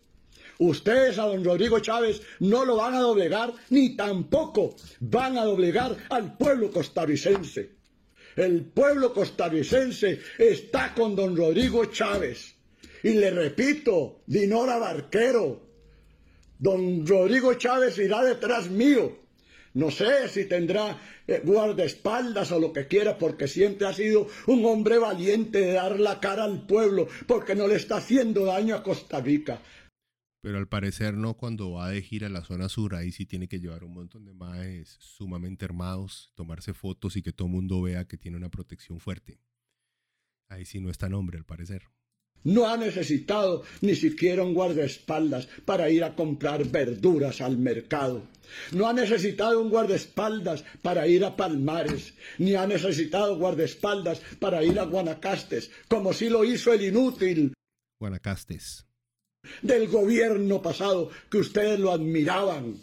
Ustedes a don Rodrigo Chávez no lo van a doblegar, ni tampoco van a doblegar al pueblo costarricense. El pueblo costarricense está con don Rodrigo Chávez. Y le repito, Dinora Barquero, don Rodrigo Chávez irá detrás mío no sé si tendrá eh, guardaespaldas o lo que quiera, porque siempre ha sido un hombre valiente de dar la cara al pueblo, porque no le está haciendo daño a Costa Rica. Pero al parecer no cuando va de gira a la zona sur, ahí sí tiene que llevar un montón de maes sumamente armados, tomarse fotos y que todo el mundo vea que tiene una protección fuerte. Ahí sí no está nombre al parecer. No ha necesitado ni siquiera un guardaespaldas para ir a comprar verduras al mercado. No ha necesitado un guardaespaldas para ir a Palmares, ni ha necesitado guardaespaldas para ir a Guanacastes, como si lo hizo el inútil. Guanacastes. Del gobierno pasado, que ustedes lo admiraban.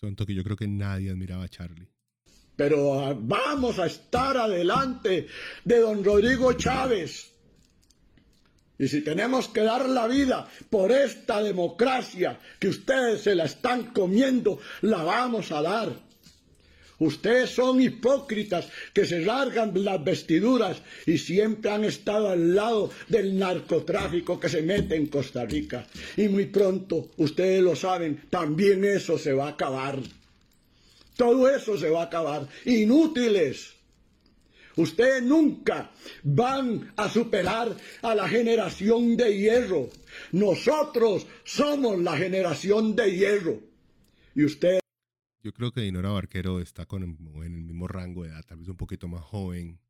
Sonto que yo creo que nadie admiraba a Charlie. Pero ah, vamos a estar adelante de don Rodrigo Chávez y si tenemos que dar la vida por esta democracia que ustedes se la están comiendo, la vamos a dar. Ustedes son hipócritas que se largan las vestiduras y siempre han estado al lado del narcotráfico que se mete en Costa Rica. Y muy pronto, ustedes lo saben, también eso se va a acabar. Todo eso se va a acabar. Inútiles. Ustedes nunca van a superar a la generación de hierro. Nosotros somos la generación de hierro. Y usted. Yo creo que Dinora Barquero está con en el mismo rango de edad, tal vez un poquito más joven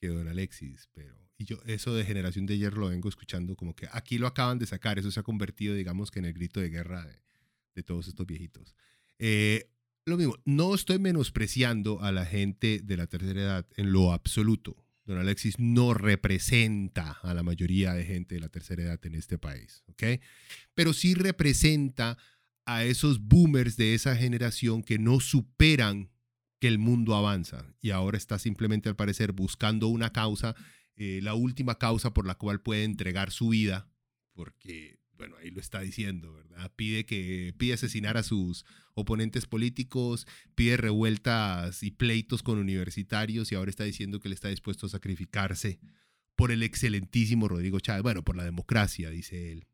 que Don Alexis, pero y yo eso de generación de hierro lo vengo escuchando como que aquí lo acaban de sacar, eso se ha convertido, digamos que en el grito de guerra de, todos estos viejitos. Eh, lo mismo, no estoy menospreciando a la gente de la tercera edad en lo absoluto. Don Alexis no representa a la mayoría de gente de la tercera edad en este país, ¿ok? Pero sí representa a esos boomers de esa generación que no superan que el mundo avanza y ahora está simplemente al parecer buscando una causa, eh, la última causa por la cual puede entregar su vida, porque bueno, ahí lo está diciendo, ¿verdad? Pide que pide asesinar a sus oponentes políticos, pide revueltas y pleitos con universitarios y ahora está diciendo que él está dispuesto a sacrificarse por el excelentísimo Rodrigo Chávez, bueno, por la democracia, dice él.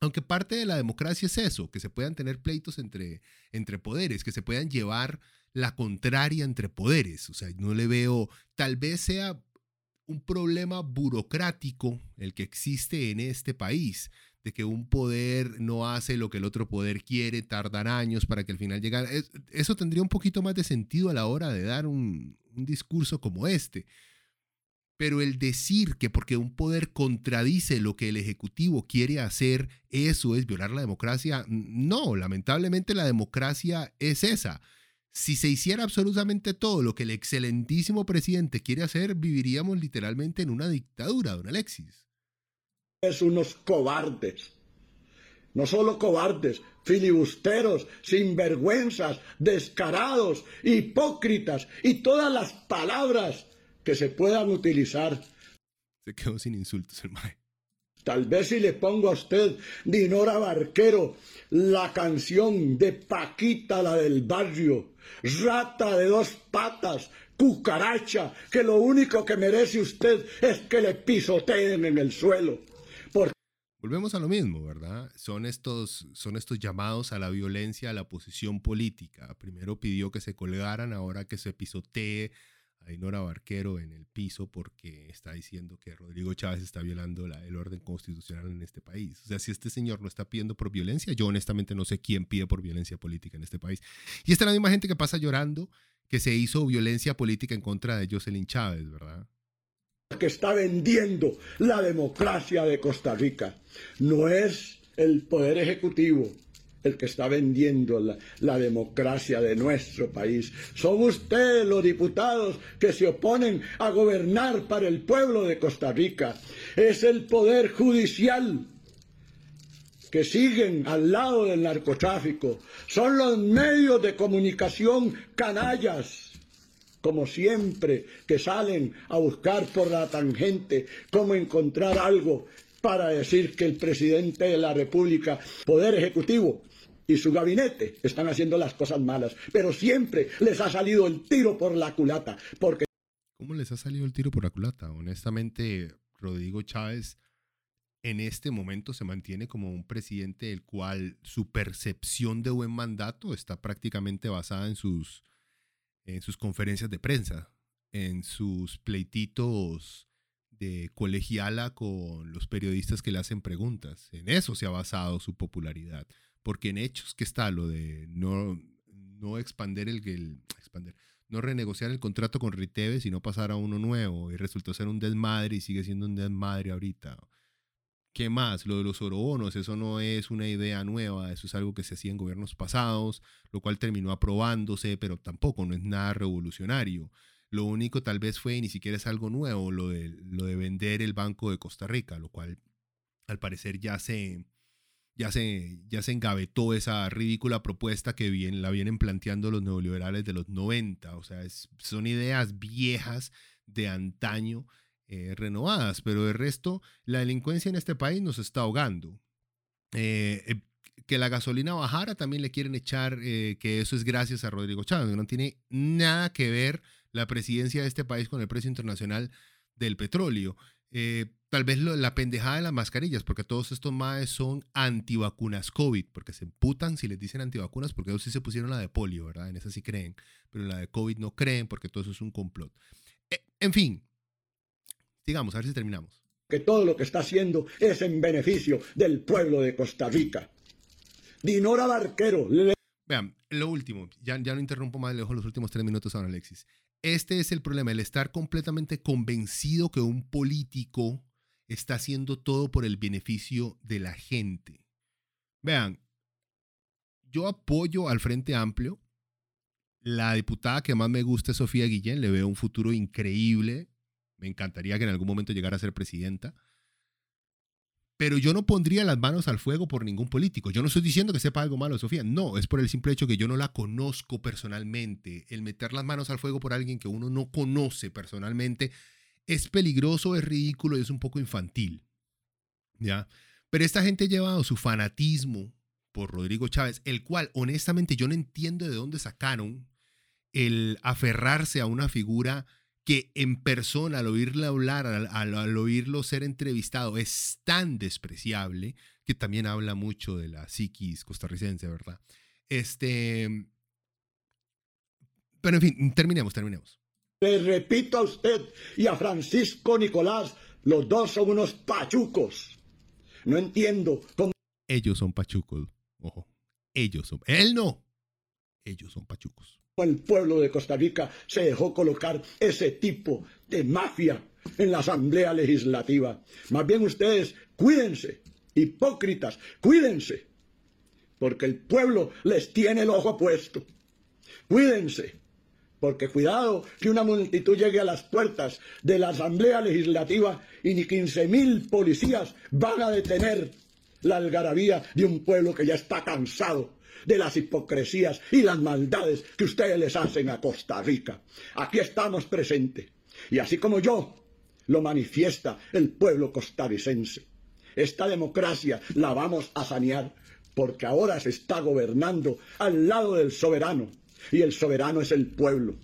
Aunque parte de la democracia es eso, que se puedan tener pleitos entre, entre poderes, que se puedan llevar la contraria entre poderes. O sea, no le veo, tal vez sea un problema burocrático el que existe en este país, de que un poder no hace lo que el otro poder quiere, tardan años para que al final llegue. Eso tendría un poquito más de sentido a la hora de dar un, un discurso como este. Pero el decir que porque un poder contradice lo que el Ejecutivo quiere hacer, eso es violar la democracia, no, lamentablemente la democracia es esa. Si se hiciera absolutamente todo lo que el excelentísimo presidente quiere hacer, viviríamos literalmente en una dictadura, don Alexis. Es unos cobardes. No solo cobardes, filibusteros, sinvergüenzas, descarados, hipócritas y todas las palabras que se puedan utilizar. Se quedó sin insultos el mae. Tal vez si le pongo a usted, Dinora Barquero, la canción de Paquita, la del barrio, rata de dos patas, cucaracha, que lo único que merece usted es que le pisoteen en el suelo. Volvemos a lo mismo, ¿verdad? Son estos, son estos llamados a la violencia, a la posición política. Primero pidió que se colgaran, ahora que se pisotee a Dinora Barquero en el piso porque está diciendo que Rodrigo Chávez está violando el orden constitucional en este país. O sea, si este señor no está pidiendo por violencia, yo honestamente no sé quién pide por violencia política en este país. Y esta es la misma gente que pasa llorando que se hizo violencia política en contra de Jocelyn Chávez, ¿verdad? Que está vendiendo la democracia de Costa Rica. No es el Poder Ejecutivo, el que está vendiendo la, democracia de nuestro país. Son ustedes los diputados que se oponen a gobernar para el pueblo de Costa Rica. Es el poder judicial que siguen al lado del narcotráfico. Son los medios de comunicación canallas como siempre, que salen a buscar por la tangente cómo encontrar algo para decir que el presidente de la República, Poder Ejecutivo, y su gabinete están haciendo las cosas malas, pero siempre les ha salido el tiro por la culata, porque... ¿Cómo les ha salido el tiro por la culata? Honestamente, Rodrigo Chávez en este momento se mantiene como un presidente el cual su percepción de buen mandato está prácticamente basada en sus, en sus conferencias de prensa, en sus pleititos de colegiala con los periodistas que le hacen preguntas. En eso se ha basado su popularidad porque en hechos que está lo de no, no expander el, el expander, no renegociar el contrato con Riteve, sino pasar a uno nuevo y resultó ser un desmadre y sigue siendo un desmadre ahorita. ¿Qué más? Lo de los orobonos, eso no es una idea nueva, eso es algo que se hacía en gobiernos pasados, lo cual terminó aprobándose, pero tampoco no es nada revolucionario. Lo único tal vez fue, y ni siquiera es algo nuevo, lo de, lo de vender el Banco de Costa Rica, lo cual al parecer ya se, ya se, ya se engavetó esa ridícula propuesta que bien, la vienen planteando los neoliberales de los 90. O sea, son ideas viejas de antaño eh, renovadas, pero de resto, la delincuencia en este país nos está ahogando. Eh, eh, que la gasolina bajara, también le quieren echar que eso es gracias a Rodrigo Chávez. No tiene nada que ver la presidencia de este país con el precio internacional del petróleo. Tal vez la pendejada de las mascarillas, porque todos estos maes son antivacunas COVID, porque se emputan si les dicen antivacunas, porque ellos sí se pusieron la de polio, ¿verdad? En esa sí creen, pero en la de COVID no creen, porque todo eso es un complot. Eh, en fin, sigamos, a ver si terminamos. Que todo lo que está haciendo es en beneficio del pueblo de Costa Rica. Dinora Barquero. Vean, lo último, ya, ya no interrumpo más, le dejo los últimos tres minutos a Alexis. Este es el problema, el estar completamente convencido que un político está haciendo todo por el beneficio de la gente. Vean, yo apoyo al Frente Amplio. La diputada que más me gusta es Sofía Guillén, le veo un futuro increíble. Me encantaría que en algún momento llegara a ser presidenta. Pero yo no pondría las manos al fuego por ningún político. Yo no estoy diciendo que sepa algo malo Sofía. No, es por el simple hecho que yo no la conozco personalmente. El meter las manos al fuego por alguien que uno no conoce personalmente es peligroso, es ridículo y es un poco infantil. ¿Ya? Pero esta gente ha llevado su fanatismo por Rodrigo Chávez, el cual honestamente yo no entiendo de dónde sacaron el aferrarse a una figura que en persona, al oírle hablar, al, oírlo ser entrevistado, es tan despreciable, que también habla mucho de la psiquis costarricense, ¿verdad? Este. Pero en fin, terminemos, terminemos. Le repito a usted y a Francisco Nicolás, los dos son unos pachucos. No entiendo cómo. Ellos son pachucos, ojo. Ellos son. Él no. Ellos son pachucos el pueblo de Costa Rica se dejó colocar ese tipo de mafia en la Asamblea Legislativa. Más bien ustedes cuídense, hipócritas, cuídense, porque el pueblo les tiene el ojo puesto. Cuídense, porque cuidado que una multitud llegue a las puertas de la Asamblea Legislativa y ni 15 mil policías van a detener la algarabía de un pueblo que ya está cansado de las hipocresías y las maldades que ustedes les hacen a Costa Rica. Aquí estamos presentes. Y así como yo, lo manifiesta el pueblo costarricense. Esta democracia la vamos a sanear porque ahora se está gobernando al lado del soberano y el soberano es el pueblo.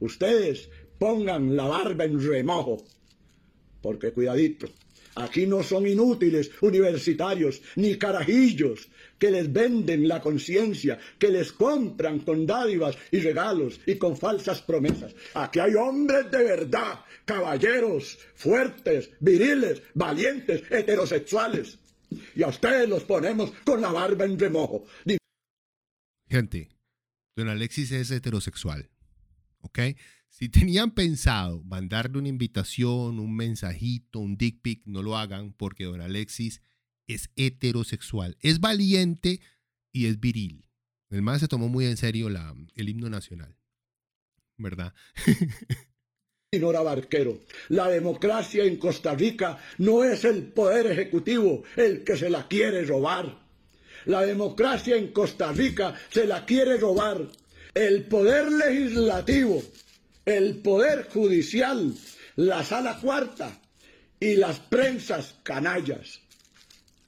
Ustedes pongan la barba en remojo porque cuidadito, Aquí no son inútiles universitarios ni carajillos que les venden la conciencia, que les compran con dádivas y regalos y con falsas promesas. Aquí hay hombres de verdad, caballeros, fuertes, viriles, valientes, heterosexuales. Y a ustedes los ponemos con la barba en remojo. Gente, don Alexis es heterosexual. ¿Ok? Si tenían pensado mandarle una invitación, un mensajito, un dick pic, no lo hagan porque don Alexis es heterosexual, es valiente y es viril. El más se tomó muy en serio la, el himno nacional, ¿verdad? Señora Barquero, la democracia en Costa Rica no es el poder ejecutivo el que se la quiere robar. La democracia en Costa Rica se la quiere robar el poder legislativo el Poder Judicial, la Sala Cuarta y las prensas canallas.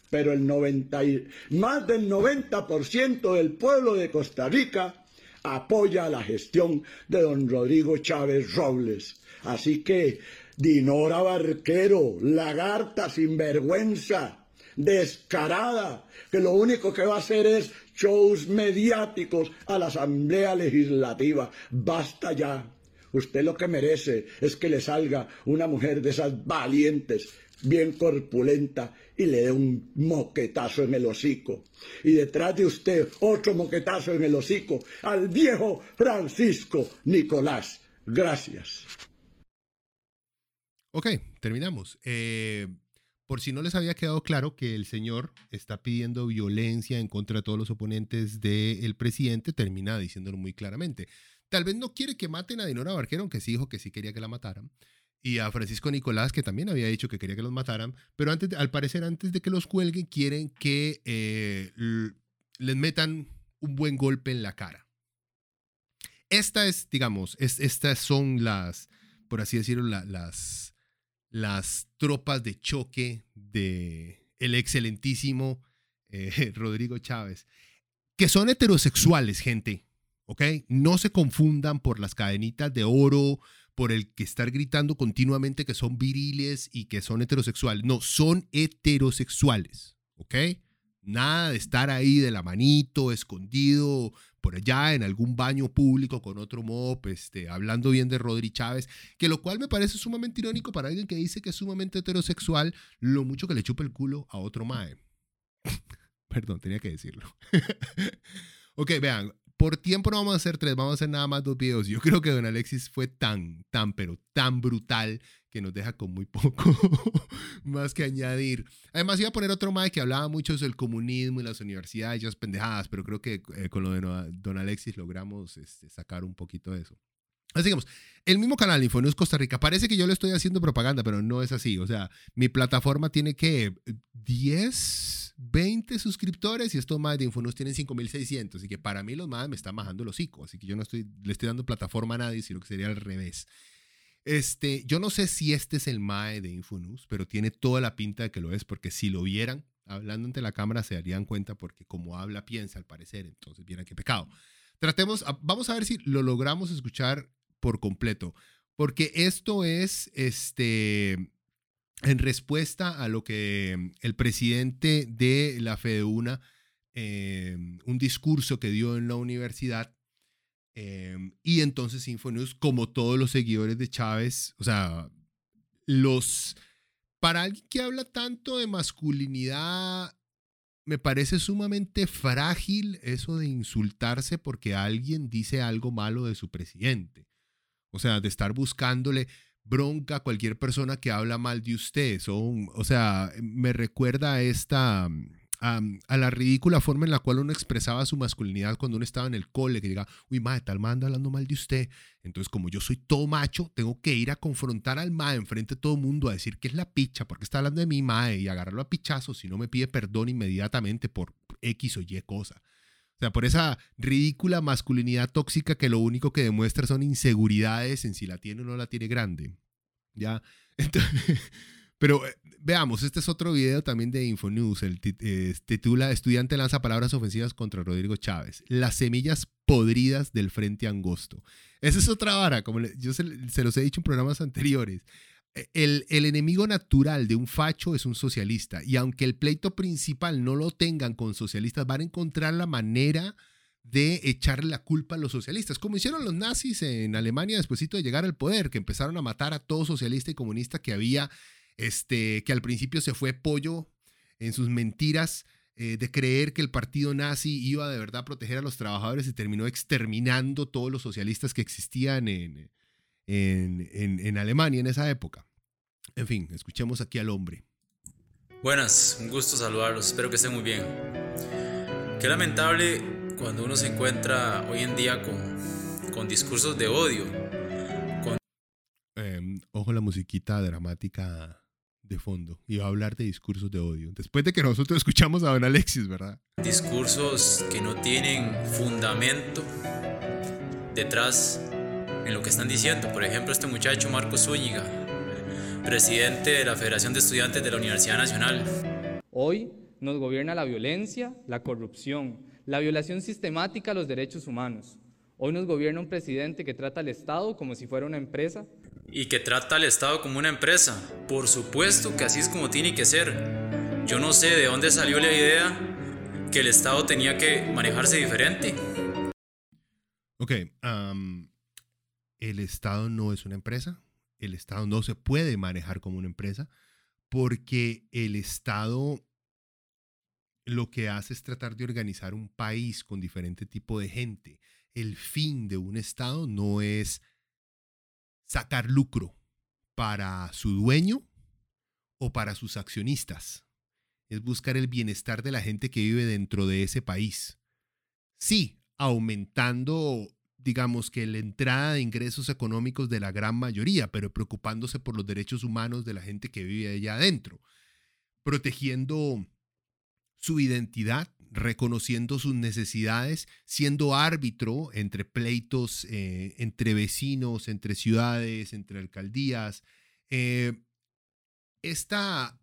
Pero el 90 más del 90% del pueblo de Costa Rica apoya la gestión de don Rodrigo Chávez Robles. Así que, Dinora Barquero, lagarta sinvergüenza, descarada, que lo único que va a hacer es shows mediáticos a la Asamblea Legislativa. Basta ya. Usted lo que merece es que le salga una mujer de esas valientes, bien corpulenta, y le dé un moquetazo en el hocico. Y detrás de usted otro moquetazo en el hocico al viejo Francisco Nicolás. Gracias. Ok, terminamos. Eh, por si no les había quedado claro que el señor está pidiendo violencia en contra de todos los oponentes del presidente, termina diciéndolo muy claramente. Tal vez no quiere que maten a Dinora Barquero, aunque sí dijo que sí quería que la mataran. Y a Francisco Nicolás, que también había dicho que quería que los mataran. Pero antes, al parecer, antes de que los cuelguen, quieren que eh, les metan un buen golpe en la cara. Esta es, digamos, estas son las, por así decirlo, las, las tropas de choque de el excelentísimo eh, Rodrigo Chávez, que son heterosexuales, gente. ¿ok? No se confundan por las cadenitas de oro, por el que estar gritando continuamente que son viriles y que son heterosexuales. No, son heterosexuales, ¿ok? Nada de estar ahí de la manito, escondido por allá en algún baño público con otro mop, este, hablando bien de Rodri Chávez, que lo cual me parece sumamente irónico para alguien que dice que es sumamente heterosexual, lo mucho que le chupa el culo a otro mae. Perdón, tenía que decirlo. ok, vean, por tiempo no vamos a hacer tres, vamos a hacer nada más dos videos. Yo creo que Don Alexis fue tan, tan, pero tan brutal que nos deja con muy poco más que añadir. Además, iba a poner otro más que hablaba mucho sobre el comunismo y las universidades y esas pendejadas, pero creo que eh, con lo de Don Alexis logramos este, sacar un poquito de eso. Así digamos, el mismo canal Infonews Costa Rica, parece que yo le estoy haciendo propaganda, pero no es así. O sea, mi plataforma tiene que 10, 20 suscriptores y estos más de Infonews tienen 5600. Así que para mí los más me están bajando los hocico. Así que yo no estoy, le estoy dando plataforma a nadie, sino que sería al revés. Este, yo no sé si este es el MAE de Infonews, pero tiene toda la pinta de que lo es, porque si lo vieran, hablando ante la cámara se darían cuenta porque como habla piensa al parecer, entonces viene qué pecado. Tratemos, vamos a ver si lo logramos escuchar por completo, porque esto es este en respuesta a lo que el presidente de la FEDEUNA, eh, un discurso que dio en la universidad, eh, y entonces Infonews, como todos los seguidores de Chávez, o sea, los para alguien que habla tanto de masculinidad, me parece sumamente frágil eso de insultarse porque alguien dice algo malo de su presidente. O sea, de estar buscándole bronca a cualquier persona que habla mal de usted. o sea, me recuerda esta a, la ridícula forma en la cual uno expresaba su masculinidad cuando uno estaba en el cole, que llega, uy, madre, tal manda hablando mal de usted. Entonces, como yo soy todo macho, tengo que ir a confrontar al mae enfrente de todo el mundo a decir que es la picha, porque está hablando de mi mae y agarrarlo a pichazos si no me pide perdón inmediatamente por X o Y cosa. O sea, por esa ridícula masculinidad tóxica que lo único que demuestra son inseguridades en si la tiene o no la tiene grande. ¿Ya? Entonces, pero eh, veamos, este es otro video también de Infonews. El eh, titula Estudiante lanza palabras ofensivas contra Rodrigo Chávez. Las semillas podridas del Frente Angosto. Esa es otra vara, como yo se, los he dicho en programas anteriores. E, el, el, enemigo natural de un facho es un socialista. Y aunque el pleito principal no lo tengan con socialistas, van a encontrar la manera de echarle la culpa a los socialistas, como hicieron los nazis en Alemania después de llegar al poder, que empezaron a matar a todo socialista y comunista que había este, que al principio se fue pollo en sus mentiras eh, de creer que el partido nazi iba de verdad a proteger a los trabajadores y terminó exterminando todos los socialistas que existían en, en, en Alemania en esa época. En fin, escuchemos aquí al hombre. Buenas, un gusto saludarlos, espero que estén muy bien. Qué lamentable cuando uno se encuentra hoy en día con, con discursos de odio. Em, ojo la musiquita dramática de fondo y va a hablar de discursos de odio. Después de que nosotros escuchamos a don Alexis, ¿verdad? Discursos que no tienen fundamento detrás en lo que están diciendo. Por ejemplo, este muchacho Marcos Zúñiga, presidente de la Federación de Estudiantes de la Universidad Nacional. Hoy nos gobierna la violencia, la corrupción, la violación sistemática a los derechos humanos. Hoy nos gobierna un presidente que trata al Estado como si fuera una empresa y que trata al Estado como una empresa. Por supuesto que así es como tiene que ser. Yo no sé de dónde salió la idea que el Estado tenía que manejarse diferente. Ok, el Estado no es una empresa. El Estado no se puede manejar como una empresa porque el Estado lo que hace es tratar de organizar un país con diferente tipo de gente. El fin de un Estado no es sacar lucro para su dueño o para sus accionistas. Es buscar el bienestar de la gente que vive dentro de ese país. Sí, aumentando, digamos que la entrada de ingresos económicos de la gran mayoría, pero preocupándose por los derechos humanos de la gente que vive allá adentro, protegiendo su identidad, reconociendo sus necesidades, siendo árbitro entre pleitos eh, entre vecinos, entre ciudades, entre alcaldías. Eh, esta,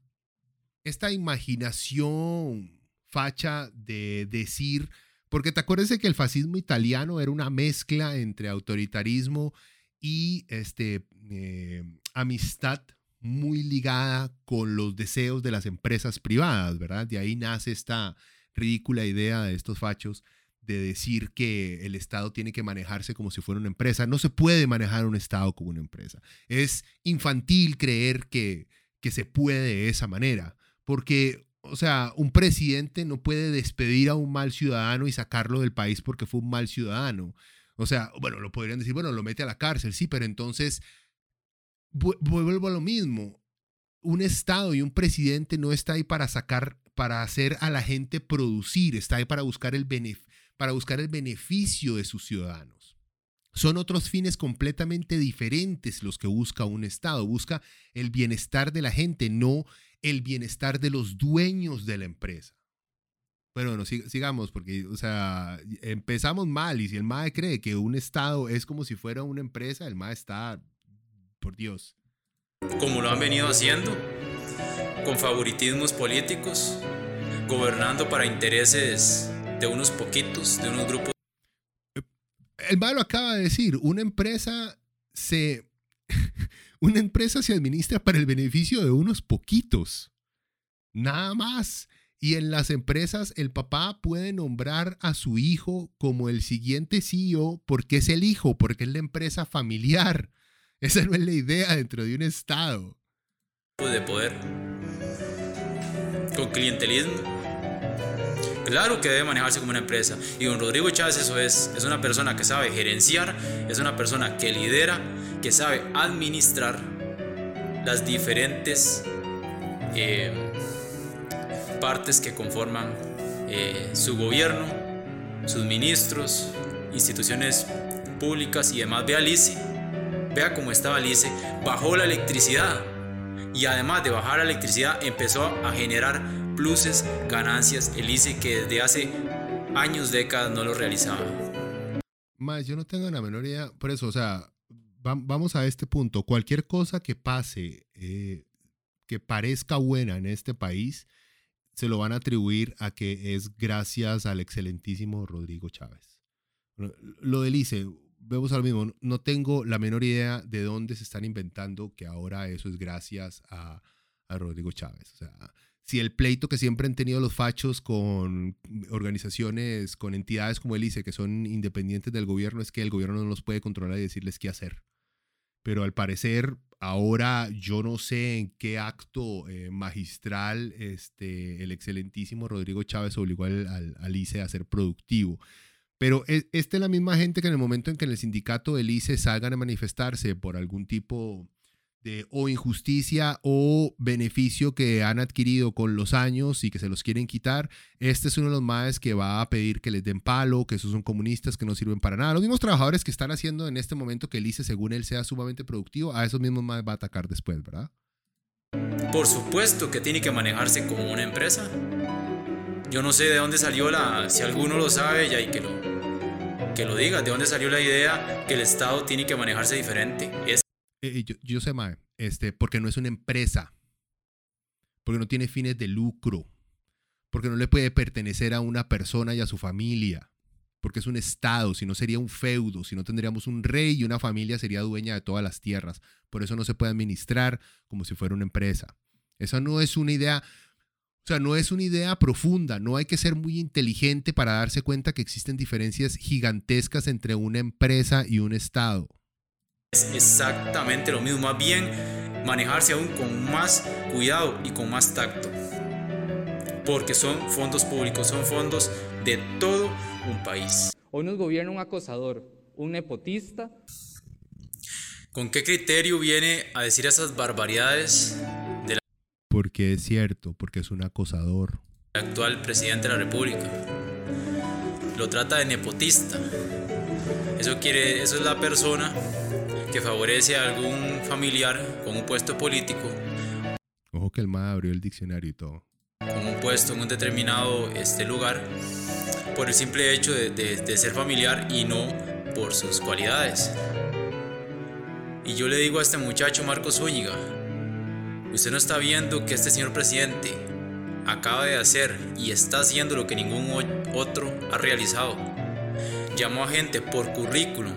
esta imaginación facha de decir, porque te acuerdas de que el fascismo italiano era una mezcla entre autoritarismo y este, eh, amistad muy ligada con los deseos de las empresas privadas, ¿verdad? De ahí nace esta, ridícula idea de estos fachos de decir que el Estado tiene que manejarse como si fuera una empresa. No se puede manejar un Estado como una empresa. Es infantil creer que, que se puede de esa manera, porque, o sea, un presidente no puede despedir a un mal ciudadano y sacarlo del país porque fue un mal ciudadano. O sea, bueno, lo podrían decir, bueno, lo mete a la cárcel, sí, pero entonces vuelvo a lo mismo. Un Estado y un presidente no está ahí para sacar para hacer a la gente producir, está ahí para buscar el, para buscar el beneficio de sus ciudadanos. Son otros fines completamente diferentes los que busca un Estado. Busca el bienestar de la gente, no el bienestar de los dueños de la empresa. Pero bueno, sigamos, porque, o sea, empezamos mal y si el MAE cree que un Estado es como si fuera una empresa, el MAE está, por Dios. Como lo han venido haciendo, con favoritismos políticos, gobernando para intereses de unos poquitos, de unos grupos. El malo acaba de decir, una empresa se una empresa se administra para el beneficio de unos poquitos. Nada más. Y en las empresas el papá puede nombrar a su hijo como el siguiente CEO porque es el hijo, porque es la empresa familiar. Esa no es la idea dentro de un Estado. De poder. Con clientelismo. Claro que debe manejarse como una empresa. Y don Rodrigo Chávez eso es. Es una persona que sabe gerenciar, es una persona que lidera, que sabe administrar las diferentes eh, partes que conforman eh, su gobierno, sus ministros, instituciones públicas y demás. Vea Alice, vea cómo estaba Alice, bajó la electricidad y además de bajar la electricidad empezó a generar pluses, ganancias, el ICE que desde hace años, décadas no lo realizaba. Más, yo no tengo la menor idea, por eso, o sea, vamos a este punto, cualquier cosa que pase, eh, que parezca buena en este país, se lo van a atribuir a que es gracias al excelentísimo Rodrigo Chávez. Lo del ICE, vemos ahora mismo, no tengo la menor idea de dónde se están inventando que ahora eso es gracias a, a Rodrigo Chávez. O sea, si el pleito que siempre han tenido los fachos con organizaciones, con entidades como el ICE, que son independientes del gobierno, es que el gobierno no los puede controlar y decirles qué hacer. Pero al parecer, ahora yo no sé en qué acto eh, magistral este, el excelentísimo Rodrigo Chávez obligó al, al, ICE a ser productivo. Pero e, esta es la misma gente que en el momento en que en el sindicato del ICE salgan a manifestarse por algún tipo o injusticia o beneficio que han adquirido con los años y que se los quieren quitar, este es uno de los más que va a pedir que les den palo, que esos son comunistas que no sirven para nada. Los mismos trabajadores que están haciendo en este momento que el ICE, según él, sea sumamente productivo, a esos mismos más va a atacar después, ¿verdad? Por supuesto que tiene que manejarse como una empresa. Yo no sé de dónde salió la, si alguno lo sabe, ya hay que lo, que lo diga, de dónde salió la idea que el Estado tiene que manejarse diferente. Es eh, yo, yo, sé, Mae, este, porque no es una empresa, porque no tiene fines de lucro, porque no le puede pertenecer a una persona y a su familia, porque es un Estado, si no sería un feudo, si no tendríamos un rey y una familia sería dueña de todas las tierras. Por eso no se puede administrar como si fuera una empresa. Esa no es una idea, o sea, no es una idea profunda, no hay que ser muy inteligente para darse cuenta que existen diferencias gigantescas entre una empresa y un Estado. Es exactamente lo mismo, más bien manejarse aún con más cuidado y con más tacto. Porque son fondos públicos, son fondos de todo un país. Hoy nos gobierna un acosador, un nepotista. ¿Con qué criterio viene a decir esas barbaridades. Porque es cierto, porque es un acosador. El actual presidente de la República. Lo trata de nepotista. Eso quiere, eso es la persona que favorece a algún familiar con un puesto político. Ojo que el MAD abrió el diccionario y todo. Con un puesto en un determinado este, lugar por el simple hecho de, de ser familiar y no por sus cualidades. Y yo le digo a este muchacho Marcos Zúñiga, usted no está viendo que este señor presidente acaba de hacer y está haciendo lo que ningún otro ha realizado. Llamó a gente por currículum,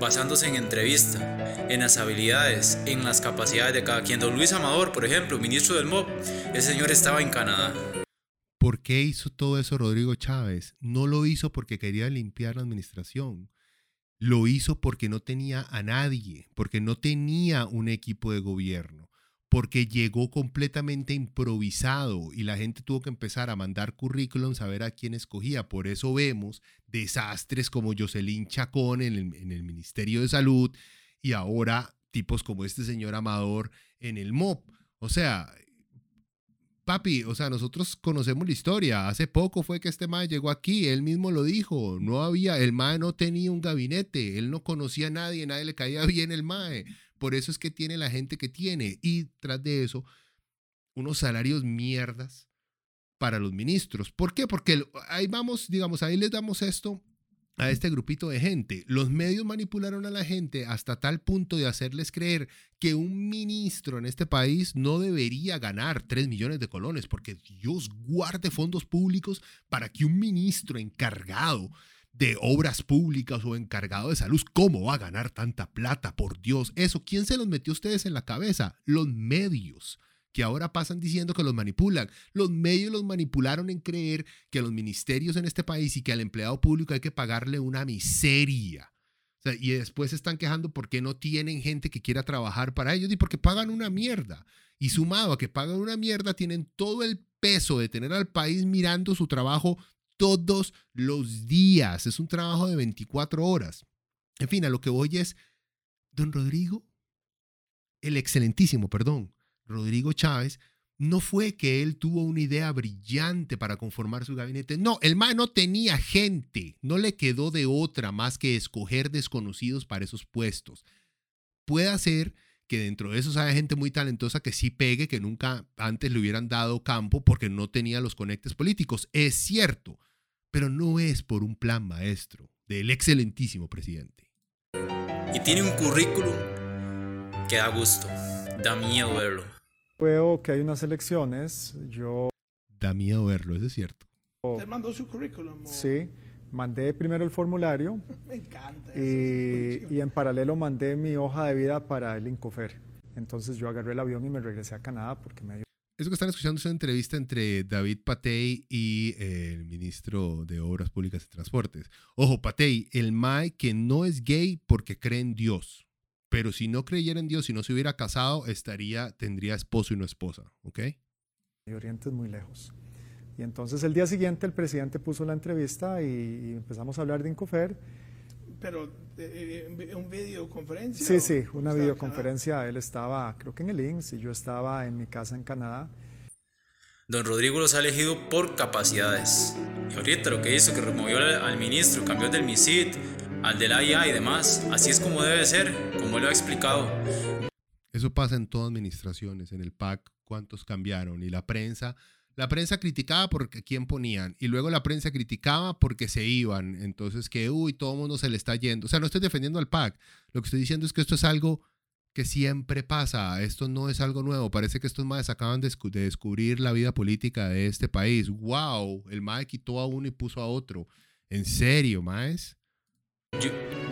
basándose en entrevista, en las habilidades, en las capacidades de cada quien. Don Luis Amador, por ejemplo, ministro del MOB, ese señor estaba en Canadá. ¿Por qué hizo todo eso Rodrigo Chávez? No lo hizo porque quería limpiar la administración. Lo hizo porque no tenía a nadie, porque no tenía un equipo de gobierno porque llegó completamente improvisado y la gente tuvo que empezar a mandar currículums a ver a quién escogía. Por eso vemos desastres como Jocelyn Chacón en el, en el Ministerio de Salud y ahora tipos como este señor Amador en el MOP. O sea, papi, o sea, nosotros conocemos la historia. Hace poco fue que este MAE llegó aquí, él mismo lo dijo. No había, el MAE no tenía un gabinete, él no conocía a nadie, nadie le caía bien el MAE. Por eso es que tiene la gente que tiene. Y tras de eso, unos salarios mierdas para los ministros. ¿Por qué? Porque ahí vamos, digamos, ahí les damos esto a este grupito de gente. Los medios manipularon a la gente hasta tal punto de hacerles creer que un ministro en este país no debería ganar 3 millones de colones, porque Dios guarde fondos públicos para que un ministro encargado de obras públicas o encargado de salud, ¿cómo va a ganar tanta plata? Por Dios, eso, ¿quién se los metió a ustedes en la cabeza? Los medios que ahora pasan diciendo que los manipulan. Los medios los manipularon en creer que los ministerios en este país y que al empleado público hay que pagarle una miseria. y después se están quejando porque no tienen gente que quiera trabajar para ellos y porque pagan una mierda. Y sumado a que pagan una mierda, tienen todo el peso de tener al país mirando su trabajo todos los días. Es un trabajo de 24 horas. En fin, a lo que voy es, don Rodrigo, el excelentísimo, perdón, Rodrigo Chávez, no fue que él tuvo una idea brillante para conformar su gabinete. No, el MAE no tenía gente. No le quedó de otra más que escoger desconocidos para esos puestos. Puede ser que dentro de esos haya gente muy talentosa que sí pegue, que nunca antes le hubieran dado campo porque no tenía los conectes políticos. Es cierto, pero no es por un plan maestro del excelentísimo presidente. Y tiene un currículum que da gusto, da miedo verlo veo que hay unas elecciones, yo... Da miedo verlo, eso es cierto. ¿Usted mandó su currículum? Sí, mandé primero el formulario. Me encanta. Y, y, en paralelo mandé mi hoja de vida para el Incofer. Entonces yo agarré el avión y me regresé a Canadá porque me dio... Eso que están escuchando es una entrevista entre David Patey y el ministro de Obras Públicas y Transportes. Ojo, Patey, el MAE que no es gay porque cree en Dios pero si no creyera en Dios, si no se hubiera casado, estaría, tendría esposo y no esposa, ¿ok? Y Oriente muy lejos. Y entonces el día siguiente el presidente puso la entrevista y, empezamos a hablar de Incofer. Pero, eh, eh ¿un videoconferencia? Sí, sí, una videoconferencia. Él estaba, creo que en el INSS, y yo estaba en mi casa en Canadá. Don Rodrigo los ha elegido por capacidades. Y ahorita lo que hizo, que removió al, ministro, cambió del MISID, al de la IA y demás. Así es como debe ser, como lo ha explicado. Eso pasa en todas administraciones, en el PAC, cuántos cambiaron. Y la prensa, la prensa criticaba porque quién ponían. Y luego la prensa criticaba porque se iban. Entonces que, uy, todo el mundo se le está yendo. O sea, no estoy defendiendo al PAC. Lo que estoy diciendo es que esto es algo que siempre pasa. Esto no es algo nuevo. Parece que estos maes acaban de, descubrir la vida política de este país. ¡Wow! El mae quitó a uno y puso a otro. ¿En serio, maes?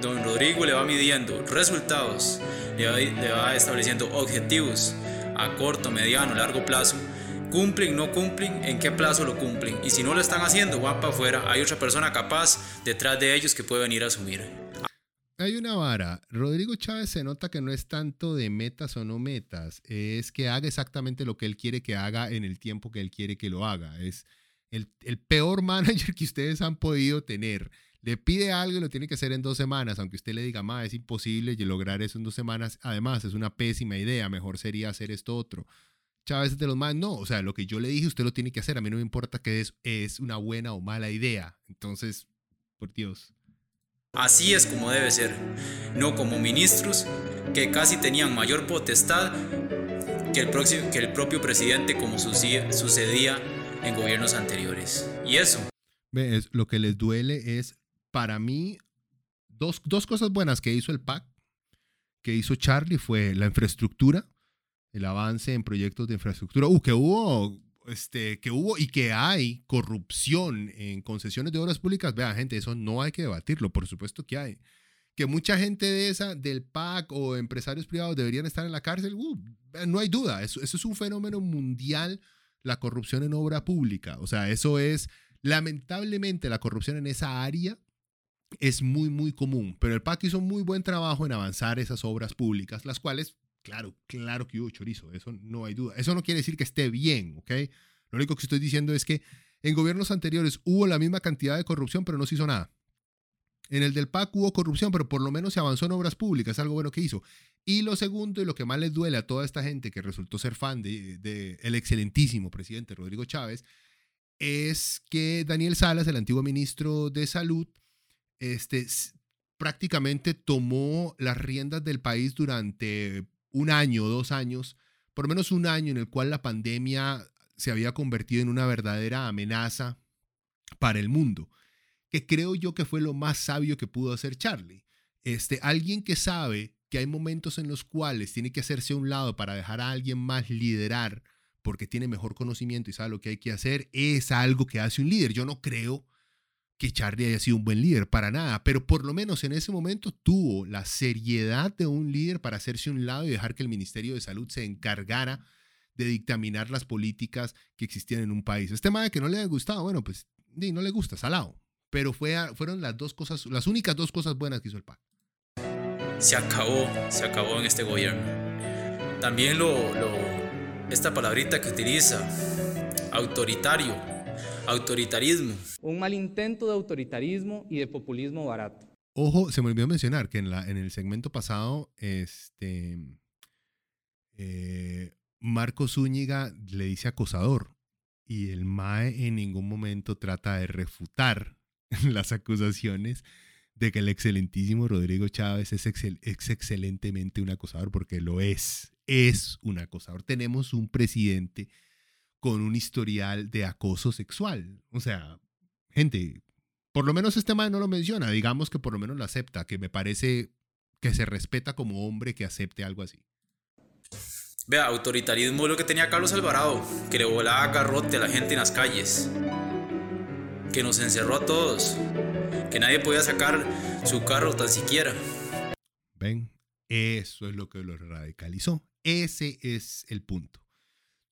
Don Rodrigo le va midiendo resultados, le va, estableciendo objetivos a corto, mediano, largo plazo. Cumplen, no cumplen, en qué plazo lo cumplen. Y si no lo están haciendo, van para afuera. Hay otra persona capaz detrás de ellos que puede venir a asumir. Hay una vara. Rodrigo Chávez se nota que no es tanto de metas o no metas, es que haga exactamente lo que él quiere que haga en el tiempo que él quiere que lo haga. Es el, el peor manager que ustedes han podido tener le pide algo y lo tiene que hacer en dos semanas, aunque usted le diga, ma, es imposible lograr eso en dos semanas. Además, es una pésima idea, mejor sería hacer esto otro. Chávez de los más, no, o sea, lo que yo le dije, usted lo tiene que hacer. A mí no me importa que es, es una buena o mala idea. Entonces, por Dios. Así es como debe ser, no como ministros que casi tenían mayor potestad que el, próximo, que el propio presidente como sucedía en gobiernos anteriores. Y eso. ¿Ves? Lo que les duele es para mí, dos, cosas buenas que hizo el PAC, que hizo Charlie, fue la infraestructura, el avance en proyectos de infraestructura. Uh, que hubo, este, que hubo y que hay corrupción en concesiones de obras públicas. Vean, gente, eso no hay que debatirlo, por supuesto que hay. Que mucha gente de esa, del PAC o empresarios privados deberían estar en la cárcel, uh, no hay duda. Eso, eso es un fenómeno mundial, la corrupción en obra pública. O sea, eso es, lamentablemente, la corrupción en esa área es muy, muy común, pero el PAC hizo muy buen trabajo en avanzar esas obras públicas, las cuales, claro, claro que hubo chorizo, eso no hay duda. Eso no quiere decir que esté bien, ¿ok? Lo único que estoy diciendo es que en gobiernos anteriores hubo la misma cantidad de corrupción, pero no se hizo nada. En el del PAC hubo corrupción, pero por lo menos se avanzó en obras públicas, algo bueno que hizo. Y lo segundo, y lo que más les duele a toda esta gente que resultó ser fan del de, el excelentísimo presidente Rodrigo Chávez, es que Daniel Salas, el antiguo ministro de Salud, este, prácticamente tomó las riendas del país durante un año, dos años, por lo menos un año en el cual la pandemia se había convertido en una verdadera amenaza para el mundo. que creo yo que fue lo más sabio que pudo hacer Charlie. Este, alguien que sabe que hay momentos en los cuales tiene que hacerse a un lado para dejar a alguien más liderar porque tiene mejor conocimiento y sabe lo que hay que hacer, es algo que hace un líder. Yo no creo que Charlie haya sido un buen líder, para nada, pero por lo menos en ese momento tuvo la seriedad de un líder para hacerse un lado y dejar que el Ministerio de Salud se encargara de dictaminar las políticas que existían en un país. Este madre que no le ha gustado, bueno, pues no le gusta, salado. Pero fue, fueron las dos cosas, las únicas dos cosas buenas que hizo el PAC. Se acabó, se acabó en este gobierno. También lo esta palabrita que utiliza, autoritario, autoritarismo. Un mal intento de autoritarismo y de populismo barato. Ojo, se me olvidó mencionar que en, la, en el segmento pasado, este, eh, Marco Zúñiga le dice acosador y el MAE en ningún momento trata de refutar las acusaciones de que el excelentísimo Rodrigo Chávez es, es excelentemente un acosador, porque lo es, es un acosador. Tenemos un presidente con un historial de acoso sexual. O sea, gente, por lo menos este MAE no lo menciona, digamos que por lo menos lo acepta, que me parece que se respeta como hombre que acepte algo así. Vea, autoritarismo es lo que tenía Carlos Alvarado, que le volaba garrote a la gente en las calles, que nos encerró a todos, que nadie podía sacar su carro tan siquiera. Ven, eso es lo que lo radicalizó. Ese es el punto.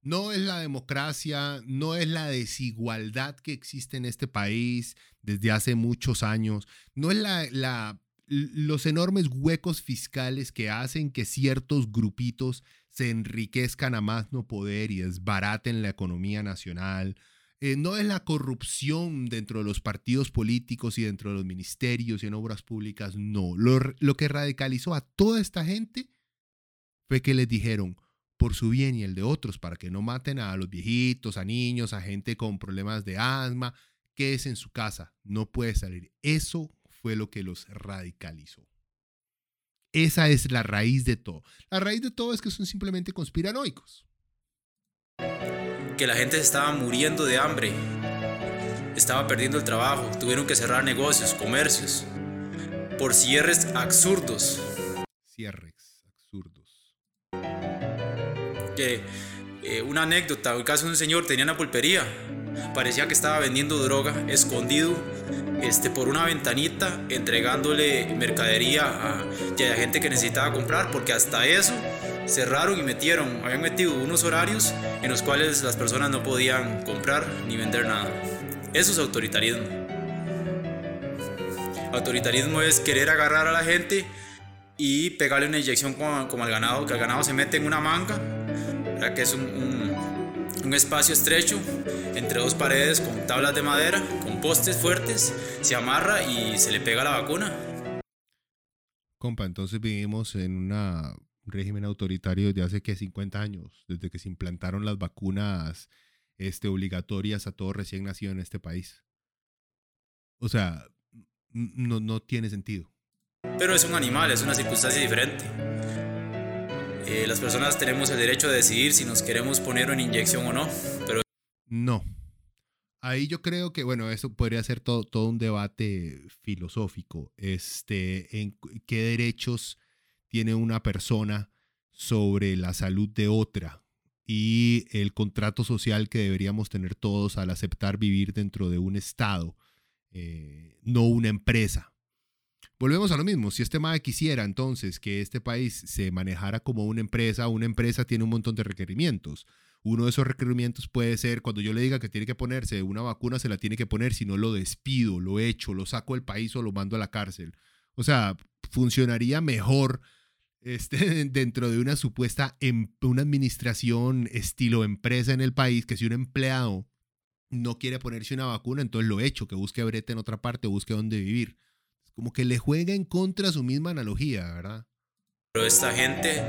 No es la democracia, no es la desigualdad que existe en este país desde hace muchos años, no es la, los enormes huecos fiscales que hacen que ciertos grupitos se enriquezcan a más no poder y desbaraten la economía nacional. Eh, no es la corrupción dentro de los partidos políticos y dentro de los ministerios y en obras públicas, no. Lo, lo que radicalizó a toda esta gente fue que les dijeron, por su bien y el de otros, para que no maten a los viejitos, a niños, a gente con problemas de asma, que es en su casa, no puede salir. Eso fue lo que los radicalizó. Esa es la raíz de todo. La raíz de todo es que son simplemente conspiranoicos. Que la gente estaba muriendo de hambre, estaba perdiendo el trabajo, tuvieron que cerrar negocios, comercios, por cierres absurdos. Cierres Que eh, una anécdota, el caso de un señor tenía una pulpería, parecía que estaba vendiendo droga escondido este, por una ventanita entregándole mercadería a, a gente que necesitaba comprar, porque hasta eso cerraron y metieron, habían metido unos horarios en los cuales las personas no podían comprar ni vender nada. Eso es autoritarismo. Autoritarismo es querer agarrar a la gente y pegarle una inyección como, al ganado, que el ganado se mete en una manga, que es un, un espacio estrecho entre dos paredes con tablas de madera, con postes fuertes, se amarra y se le pega la vacuna. Compa, entonces vivimos en un régimen autoritario desde hace que 50 años, desde que se implantaron las vacunas este, obligatorias a todo recién nacido en este país. O sea, no, no tiene sentido. Pero es un animal, es una circunstancia diferente. Eh, las personas tenemos el derecho de decidir si nos queremos poner una inyección o no, pero no. Ahí yo creo que, bueno, eso podría ser todo, todo un debate filosófico. Este, en qué derechos tiene una persona sobre la salud de otra y el contrato social que deberíamos tener todos al aceptar vivir dentro de un Estado, eh, no una empresa. Volvemos a lo mismo, si este MAE quisiera entonces que este país se manejara como una empresa, una empresa tiene un montón de requerimientos uno de esos requerimientos puede ser cuando yo le diga que tiene que ponerse una vacuna, se la tiene que poner, si no lo despido, lo echo, lo saco del país o lo mando a la cárcel. O sea, funcionaría mejor este, dentro de una supuesta em, una administración estilo empresa en el país que si un empleado no quiere ponerse una vacuna, entonces lo echo, que busque brete en otra parte, busque dónde vivir. Como que le juega en contra su misma analogía, ¿verdad? Pero esta gente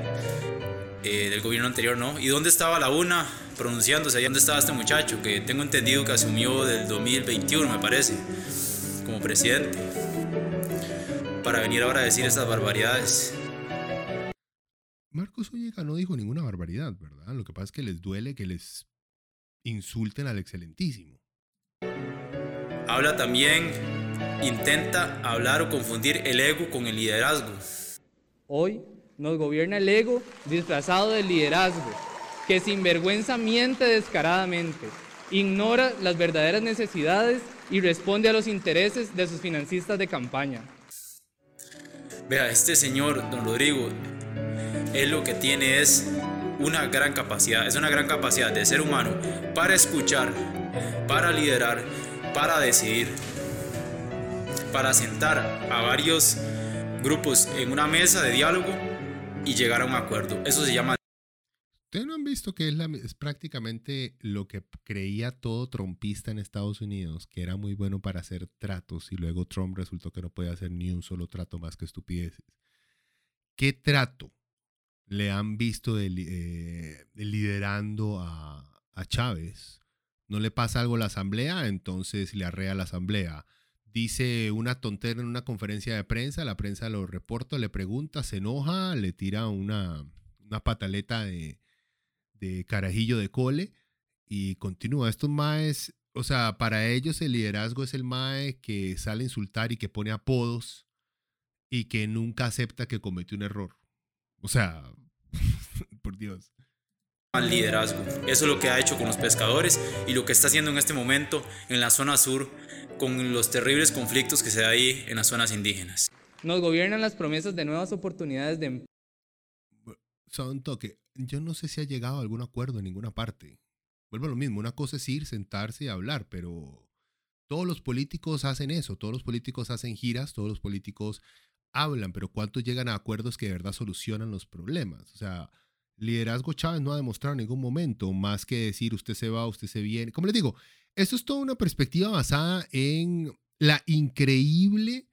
eh, del gobierno anterior, ¿no? ¿Y dónde estaba la UNA pronunciándose? ¿Dónde estaba este muchacho que tengo entendido que asumió del 2021, me parece, como presidente? Para venir ahora a decir esas barbaridades. Marcos Ollega no dijo ninguna barbaridad, ¿verdad? Lo que pasa es que les duele que les insulten al excelentísimo. Habla también intenta hablar o confundir el ego con el liderazgo. Hoy nos gobierna el ego disfrazado del liderazgo, que sin vergüenza miente descaradamente, ignora las verdaderas necesidades y responde a los intereses de sus financistas de campaña. Vea, este señor, don Rodrigo, él lo que tiene es una gran capacidad, es una gran capacidad de ser humano para escuchar, para liderar, para decidir, para sentar a varios grupos en una mesa de diálogo y llegar a un acuerdo. Eso se llama ¿Ustedes no han visto que es, la, es, prácticamente lo que creía todo trompista en Estados Unidos, que era muy bueno para hacer tratos y luego Trump resultó que no podía hacer ni un solo trato más que estupideces? ¿Qué trato le han visto de, eh, liderando a, a Chávez? No le pasa algo a la asamblea, entonces le arrea a la asamblea dice una tontera en una conferencia de prensa, la prensa lo reporta, le pregunta, se enoja, le tira una, una pataleta de, de carajillo de cole y continúa. Estos maes, o sea, para ellos el liderazgo es el mae que sale a insultar y que pone apodos y que nunca acepta que cometió un error. O sea, por Dios. Al liderazgo. Eso es lo que ha hecho con los pescadores y lo que está haciendo en este momento en la zona sur con los terribles conflictos que se da ahí en las zonas indígenas. Nos gobiernan las promesas de nuevas oportunidades de Son toque yo no sé si ha llegado a algún acuerdo en ninguna parte. Vuelvo a lo mismo, una cosa es ir, sentarse y hablar, pero todos los políticos hacen eso, todos los políticos hacen giras, todos los políticos hablan, pero ¿cuántos llegan a acuerdos que de verdad solucionan los problemas? O sea, liderazgo Chávez no ha demostrado en ningún momento más que decir usted se va, usted se viene. Como les digo, esto es toda una perspectiva basada en la increíble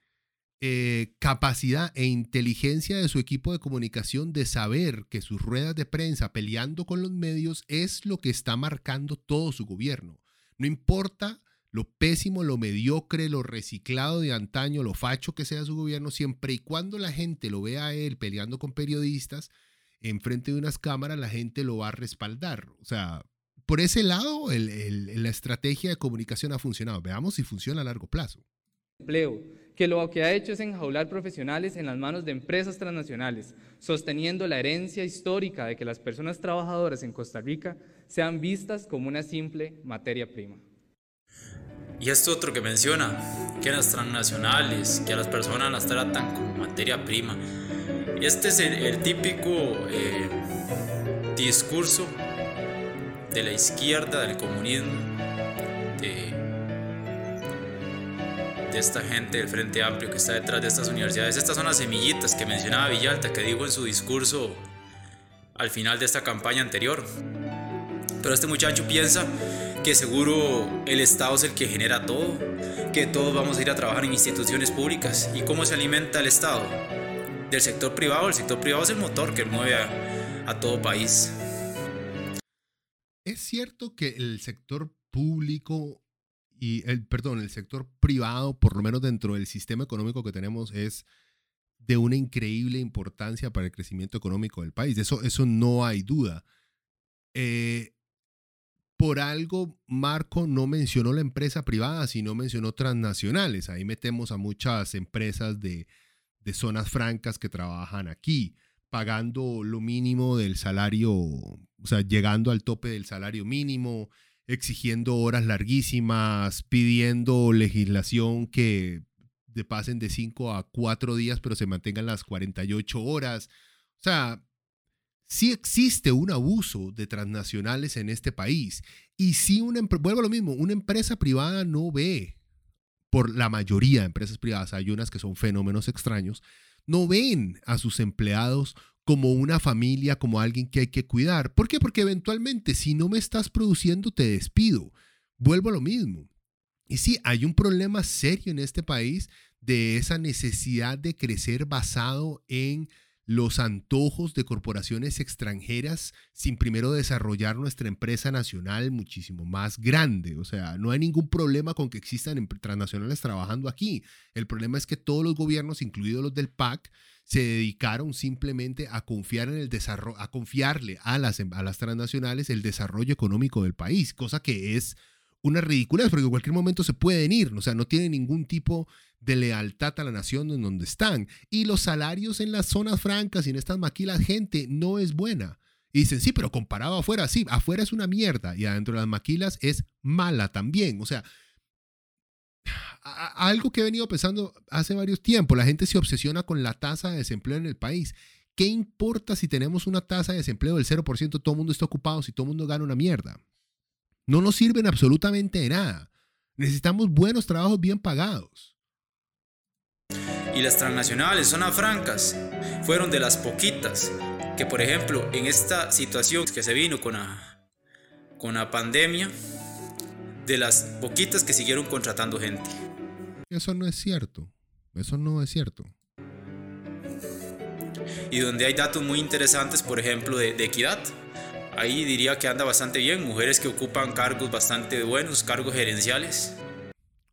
eh, capacidad e inteligencia de su equipo de comunicación de saber que sus ruedas de prensa peleando con los medios es lo que está marcando todo su gobierno. No importa lo pésimo, lo mediocre, lo reciclado de antaño, lo facho que sea su gobierno, siempre y cuando la gente lo vea a él peleando con periodistas enfrente de unas cámaras, la gente lo va a respaldar. O sea, por ese lado, la estrategia de comunicación ha funcionado. Veamos si funciona a largo plazo. Empleo que lo que ha hecho es enjaular profesionales en las manos de empresas transnacionales, sosteniendo la herencia histórica de que las personas trabajadoras en Costa Rica sean vistas como una simple materia prima. Y esto otro que menciona, que las transnacionales, que a las personas las tratan como materia prima. Este es el, típico eh, discurso de la izquierda, del comunismo, de de esta gente del Frente Amplio que está detrás de estas universidades. Estas son las semillitas que mencionaba Villalta, que dijo en su discurso al final de esta campaña anterior. Pero este muchacho piensa que seguro el Estado es el que genera todo, que todos vamos a ir a trabajar en instituciones públicas. ¿Y cómo se alimenta el Estado? Del sector privado. El sector privado es el motor que mueve a, todo país. Es cierto que el sector público y el, perdón, el sector privado, por lo menos dentro del sistema económico que tenemos, es de una increíble importancia para el crecimiento económico del país. Eso, eso no hay duda. Eh, por algo, Marco no mencionó la empresa privada, sino mencionó transnacionales. Ahí metemos a muchas empresas de, de zonas francas que trabajan aquí, pagando lo mínimo del salario, o sea, llegando al tope del salario mínimo, exigiendo horas larguísimas, pidiendo legislación que de pasen de 5 a 4 días, pero se mantengan las 48 horas. O sea, sí existe un abuso de transnacionales en este país. Y sí, una, vuelvo a lo mismo, una empresa privada no ve, por la mayoría de empresas privadas, hay unas que son fenómenos extraños, no ven a sus empleados como una familia, como alguien que hay que cuidar. ¿Por qué? Porque eventualmente si no me estás produciendo, te despido. Vuelvo a lo mismo. Y sí, hay un problema serio en este país de esa necesidad de crecer basado en los antojos de corporaciones extranjeras sin primero desarrollar nuestra empresa nacional muchísimo más grande. O sea, no hay ningún problema con que existan transnacionales trabajando aquí. El problema es que todos los gobiernos, incluidos los del PAC, se dedicaron simplemente a confiar en el desarrollo, a confiarle a las, a las transnacionales el desarrollo económico del país, cosa que es una ridiculez, porque en cualquier momento se pueden ir, o sea, no tienen ningún tipo de lealtad a la nación en donde están. Y los salarios en las zonas francas y en estas maquilas, gente, no es buena. Y dicen, sí, pero comparado afuera, sí, afuera es una mierda y adentro de las maquilas es mala también. O sea, algo que he venido pensando hace varios tiempos, la gente se obsesiona con la tasa de desempleo en el país. ¿Qué importa si tenemos una tasa de desempleo del 0%, todo el mundo está ocupado, si todo el mundo gana una mierda? No nos sirven absolutamente de nada. Necesitamos buenos trabajos bien pagados. Y las transnacionales, zonas francas, fueron de las poquitas que, por ejemplo, en esta situación que se vino con la, con la pandemia, de las poquitas que siguieron contratando gente. Eso no es cierto. Eso no es cierto. Y donde hay datos muy interesantes, por ejemplo, de, de equidad. Ahí diría que anda bastante bien. Mujeres que ocupan cargos bastante buenos, cargos gerenciales.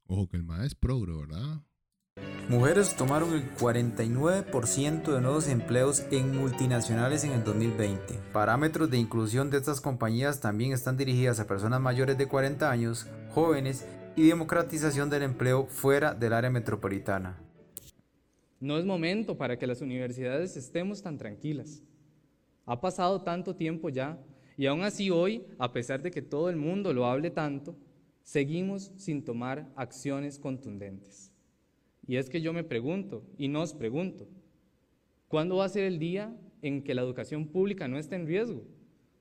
Ojo que el más es progro, ¿verdad? Mujeres tomaron el 49% de nuevos empleos en multinacionales en el 2020. Parámetros de inclusión de estas compañías también están dirigidas a personas mayores de 40 años, jóvenes y democratización del empleo fuera del área metropolitana. No es momento para que las universidades estemos tan tranquilas. Ha pasado tanto tiempo ya y aún así hoy, a pesar de que todo el mundo lo hable tanto, seguimos sin tomar acciones contundentes. Y es que yo me pregunto, y nos pregunto, ¿cuándo va a ser el día en que la educación pública no esté en riesgo?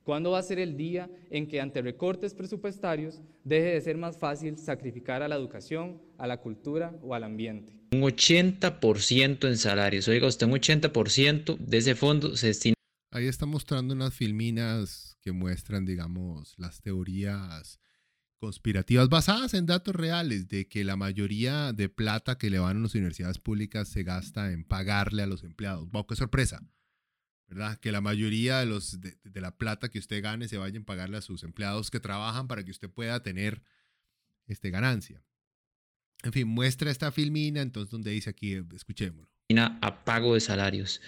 ¿Cuándo va a ser el día en que ante recortes presupuestarios deje de ser más fácil sacrificar a la educación, a la cultura o al ambiente? Un 80% en salarios. Oiga, usted un 80% de ese fondo se destina. Ahí está mostrando unas filminas que muestran, digamos, las teorías conspirativas basadas en datos reales de que la mayoría de plata que le van a las universidades públicas se gasta en pagarle a los empleados. Wow, qué sorpresa. ¿Verdad? Que la mayoría de, los, de, la plata que usted gane se vaya a pagarle a sus empleados que trabajan para que usted pueda tener este, ganancia. En fin, muestra esta filmina, entonces donde dice aquí, escuchémoslo. A pago de salarios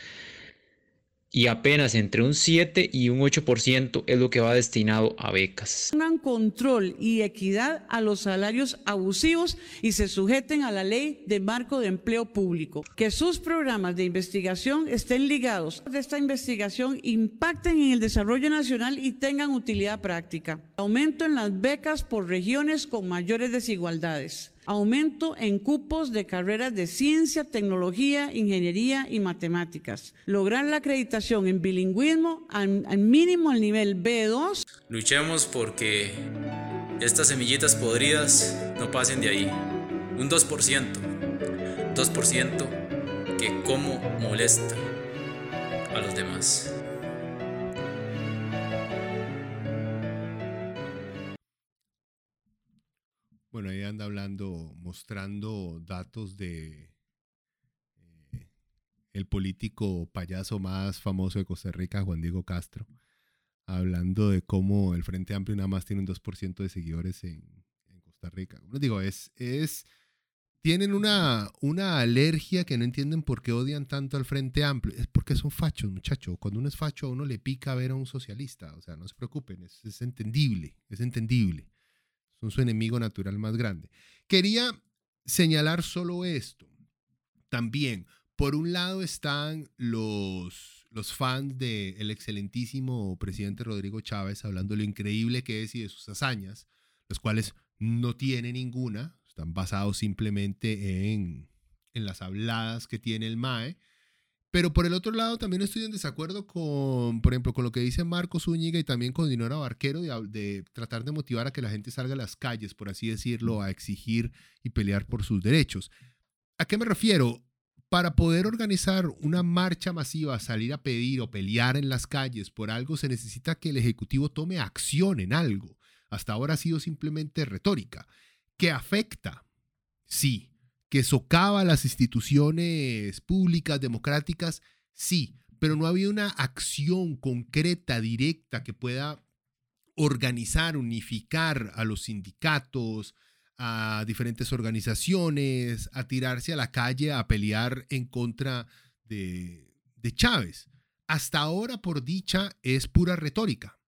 y apenas entre un 7 y un 8% es lo que va destinado a becas. Pongan control y equidad a los salarios abusivos y se sujeten a la ley de marco de empleo público. Que sus programas de investigación estén ligados a esta investigación, impacten en el desarrollo nacional y tengan utilidad práctica. Aumento en las becas por regiones con mayores desigualdades aumento en cupos de carreras de ciencia, tecnología, ingeniería y matemáticas, lograr la acreditación en bilingüismo al, mínimo al nivel B2. Luchemos porque estas semillitas podridas no pasen de ahí. Un 2%, 2% que como molesta a los demás. Mostrando datos de eh, el político payaso más famoso de Costa Rica, Juan Diego Castro, hablando de cómo el Frente Amplio nada más tiene un 2% de seguidores en, Costa Rica. digo, es, es, tienen una, una alergia que no entienden por qué odian tanto al Frente Amplio. Es porque son fachos, muchachos. Cuando uno es facho, a uno le pica ver a un socialista. O sea, no se preocupen, es, es entendible, es entendible son su enemigo natural más grande. Quería señalar solo esto. También, por un lado están los, los fans del excelentísimo presidente Rodrigo Chávez hablando de lo increíble que es y de sus hazañas, los cuales no tiene ninguna, están basados simplemente en, en las habladas que tiene el MAE pero por el otro lado, también estoy en desacuerdo con, por ejemplo, con lo que dice Marcos Zúñiga y también con Dinora Barquero de, de, tratar de motivar a que la gente salga a las calles, por así decirlo, a exigir y pelear por sus derechos. ¿A qué me refiero? Para poder organizar una marcha masiva, salir a pedir o pelear en las calles por algo, se necesita que el Ejecutivo tome acción en algo. Hasta ahora ha sido simplemente retórica. ¿Qué afecta? Sí, que socava las instituciones públicas, democráticas, sí, pero no había una acción concreta, directa, que pueda organizar, unificar a los sindicatos, a diferentes organizaciones, a tirarse a la calle a pelear en contra de, de Chávez. Hasta ahora, por dicha, es pura retórica.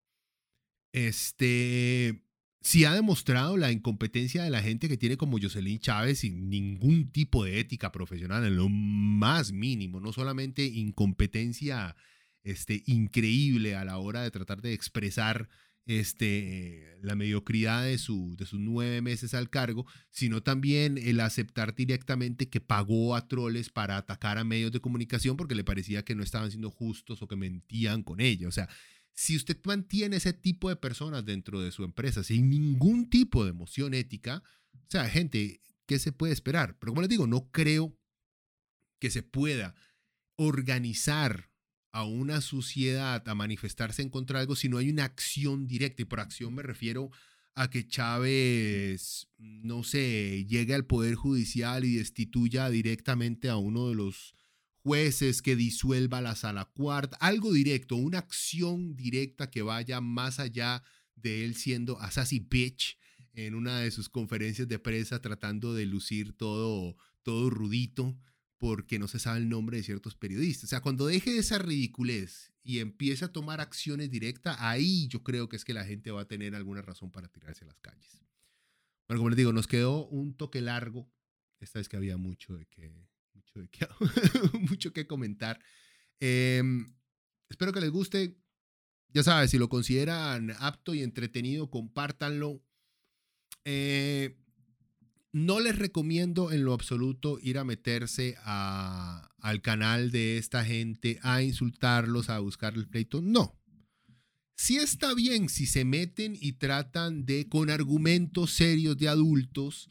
Este, sí ha demostrado la incompetencia de la gente que tiene como Jocelyn Chávez sin ningún tipo de ética profesional en lo más mínimo, no solamente incompetencia este, increíble a la hora de tratar de expresar este, la mediocridad de, su, de sus nueve meses al cargo, sino también el aceptar directamente que pagó a troles para atacar a medios de comunicación porque le parecía que no estaban siendo justos o que mentían con ella. O sea, si usted mantiene ese tipo de personas dentro de su empresa sin ningún tipo de emoción ética, o sea, gente, ¿qué se puede esperar? Pero como les digo, no creo que se pueda organizar a una sociedad a manifestarse en contra de algo si no hay una acción directa. Y por acción me refiero a que Chávez, no sé, llegue al Poder Judicial y destituya directamente a uno de los jueces, que disuelva la sala cuarta, algo directo, una acción directa que vaya más allá de él siendo a bitch en una de sus conferencias de prensa tratando de lucir todo, todo rudito porque no se sabe el nombre de ciertos periodistas. O sea, cuando deje esa ridiculez y empiece a tomar acciones directas, ahí yo creo que es que la gente va a tener alguna razón para tirarse a las calles. Bueno, como les digo, nos quedó un toque largo. Esta vez que había mucho de que mucho que comentar. Em, espero que les guste. Ya sabes, si lo consideran apto y entretenido, compártanlo. Eh, no les recomiendo en lo absoluto ir a meterse al canal de esta gente, a insultarlos, a buscar el pleito. No. Sí está bien si se meten y tratan de, con argumentos serios de adultos,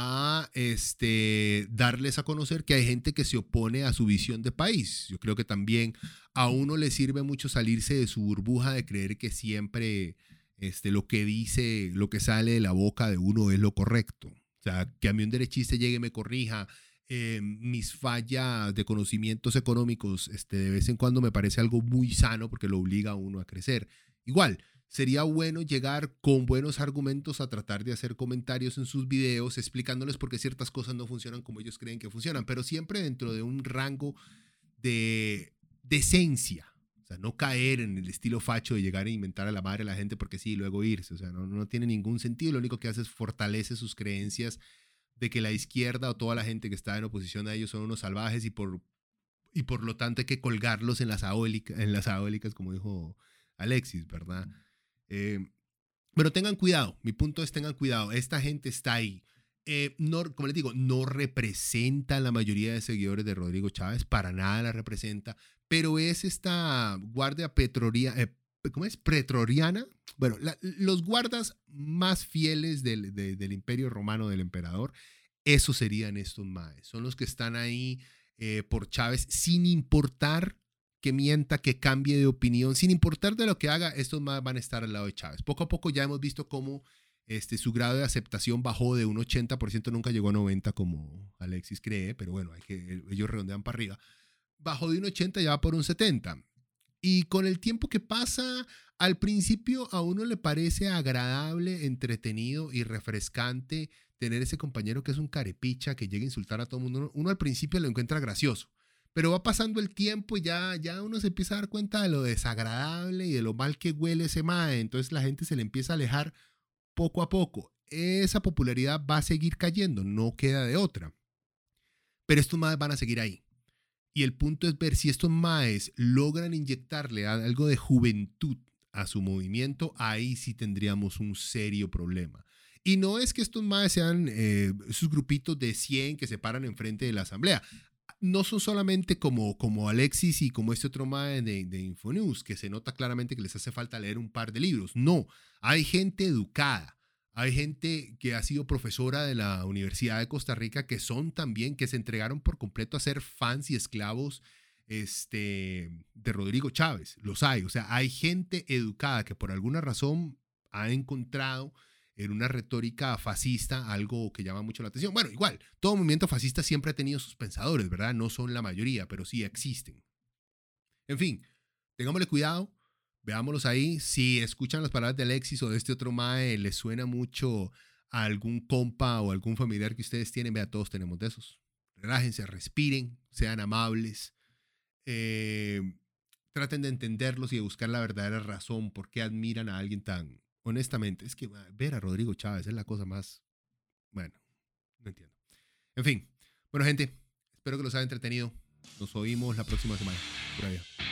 a este, darles a conocer que hay gente que se opone a su visión de país. Yo creo que también a uno le sirve mucho salirse de su burbuja de creer que siempre este, lo que dice, lo que sale de la boca de uno es lo correcto. O sea, que a mí un derechista llegue y me corrija eh, mis fallas de conocimientos económicos este, de vez en cuando me parece algo muy sano porque lo obliga a uno a crecer. Igual, sería bueno llegar con buenos argumentos a tratar de hacer comentarios en sus videos explicándoles por qué ciertas cosas no funcionan como ellos creen que funcionan, pero siempre dentro de un rango de decencia. O sea, no caer en el estilo facho de llegar a inventar a la madre a la gente porque sí, y luego irse. O sea, no, no tiene ningún sentido. Lo único que hace es fortalece sus creencias de que la izquierda o toda la gente que está en oposición a ellos son unos salvajes y por, y por lo tanto hay que colgarlos en las, en las aólicas, como dijo Alexis, ¿verdad? Eh, pero tengan cuidado, mi punto es tengan cuidado, esta gente está ahí. Eh, no, como les digo, no representa la mayoría de seguidores de Rodrigo Chávez, para nada la representa, pero es esta guardia petroliana, eh, ¿cómo es? Pretoriana. Bueno, los guardas más fieles del, del, imperio romano del emperador, esos serían estos maes. Son los que están ahí por Chávez sin importar que mienta, que cambie de opinión, sin importar de lo que haga, estos más van a estar al lado de Chávez. Poco a poco ya hemos visto cómo este, su grado de aceptación bajó de un 80%, nunca llegó a 90% como Alexis cree, pero bueno, ellos redondean para arriba. Bajó de un 80 ya va por un 70. Y con el tiempo que pasa, al principio a uno le parece agradable, entretenido y refrescante tener ese compañero que es un carepicha, que llega a insultar a todo el mundo. Uno al principio lo encuentra gracioso. Pero va pasando el tiempo y ya, ya uno se empieza a dar cuenta de lo desagradable y de lo mal que huele ese mae. Entonces la gente se le empieza a alejar poco a poco. Esa popularidad va a seguir cayendo, no queda de otra. Pero estos maes van a seguir ahí. Y el punto es ver si estos maes logran inyectarle algo de juventud a su movimiento, ahí sí tendríamos un serio problema. Y no es que estos maes sean eh, esos grupitos de 100 que se paran enfrente de la asamblea no son solamente como, como Alexis y como este otro mae de, de Infonews, que se nota claramente que les hace falta leer un par de libros. No, hay gente educada. Hay gente que ha sido profesora de la Universidad de Costa Rica que son también, que se entregaron por completo a ser fans y esclavos este, de Rodrigo Chávez. Los hay. O sea, hay gente educada que por alguna razón ha encontrado en una retórica fascista, algo que llama mucho la atención. Bueno, igual, todo movimiento fascista siempre ha tenido sus pensadores, ¿verdad? No son la mayoría, pero sí existen. En fin, tengámosle cuidado, veámoslos ahí. Si escuchan las palabras de Alexis o de este otro Mae, les suena mucho a algún compa o algún familiar que ustedes tienen, vea, todos tenemos de esos. Relájense, respiren, sean amables. Eh, traten de entenderlos y de buscar la verdadera razón por qué admiran a alguien tan honestamente, es que ver a Rodrigo Chávez es la cosa más... Bueno, no entiendo. En fin, bueno gente, espero que los haya entretenido. Nos oímos la próxima semana. Por allá.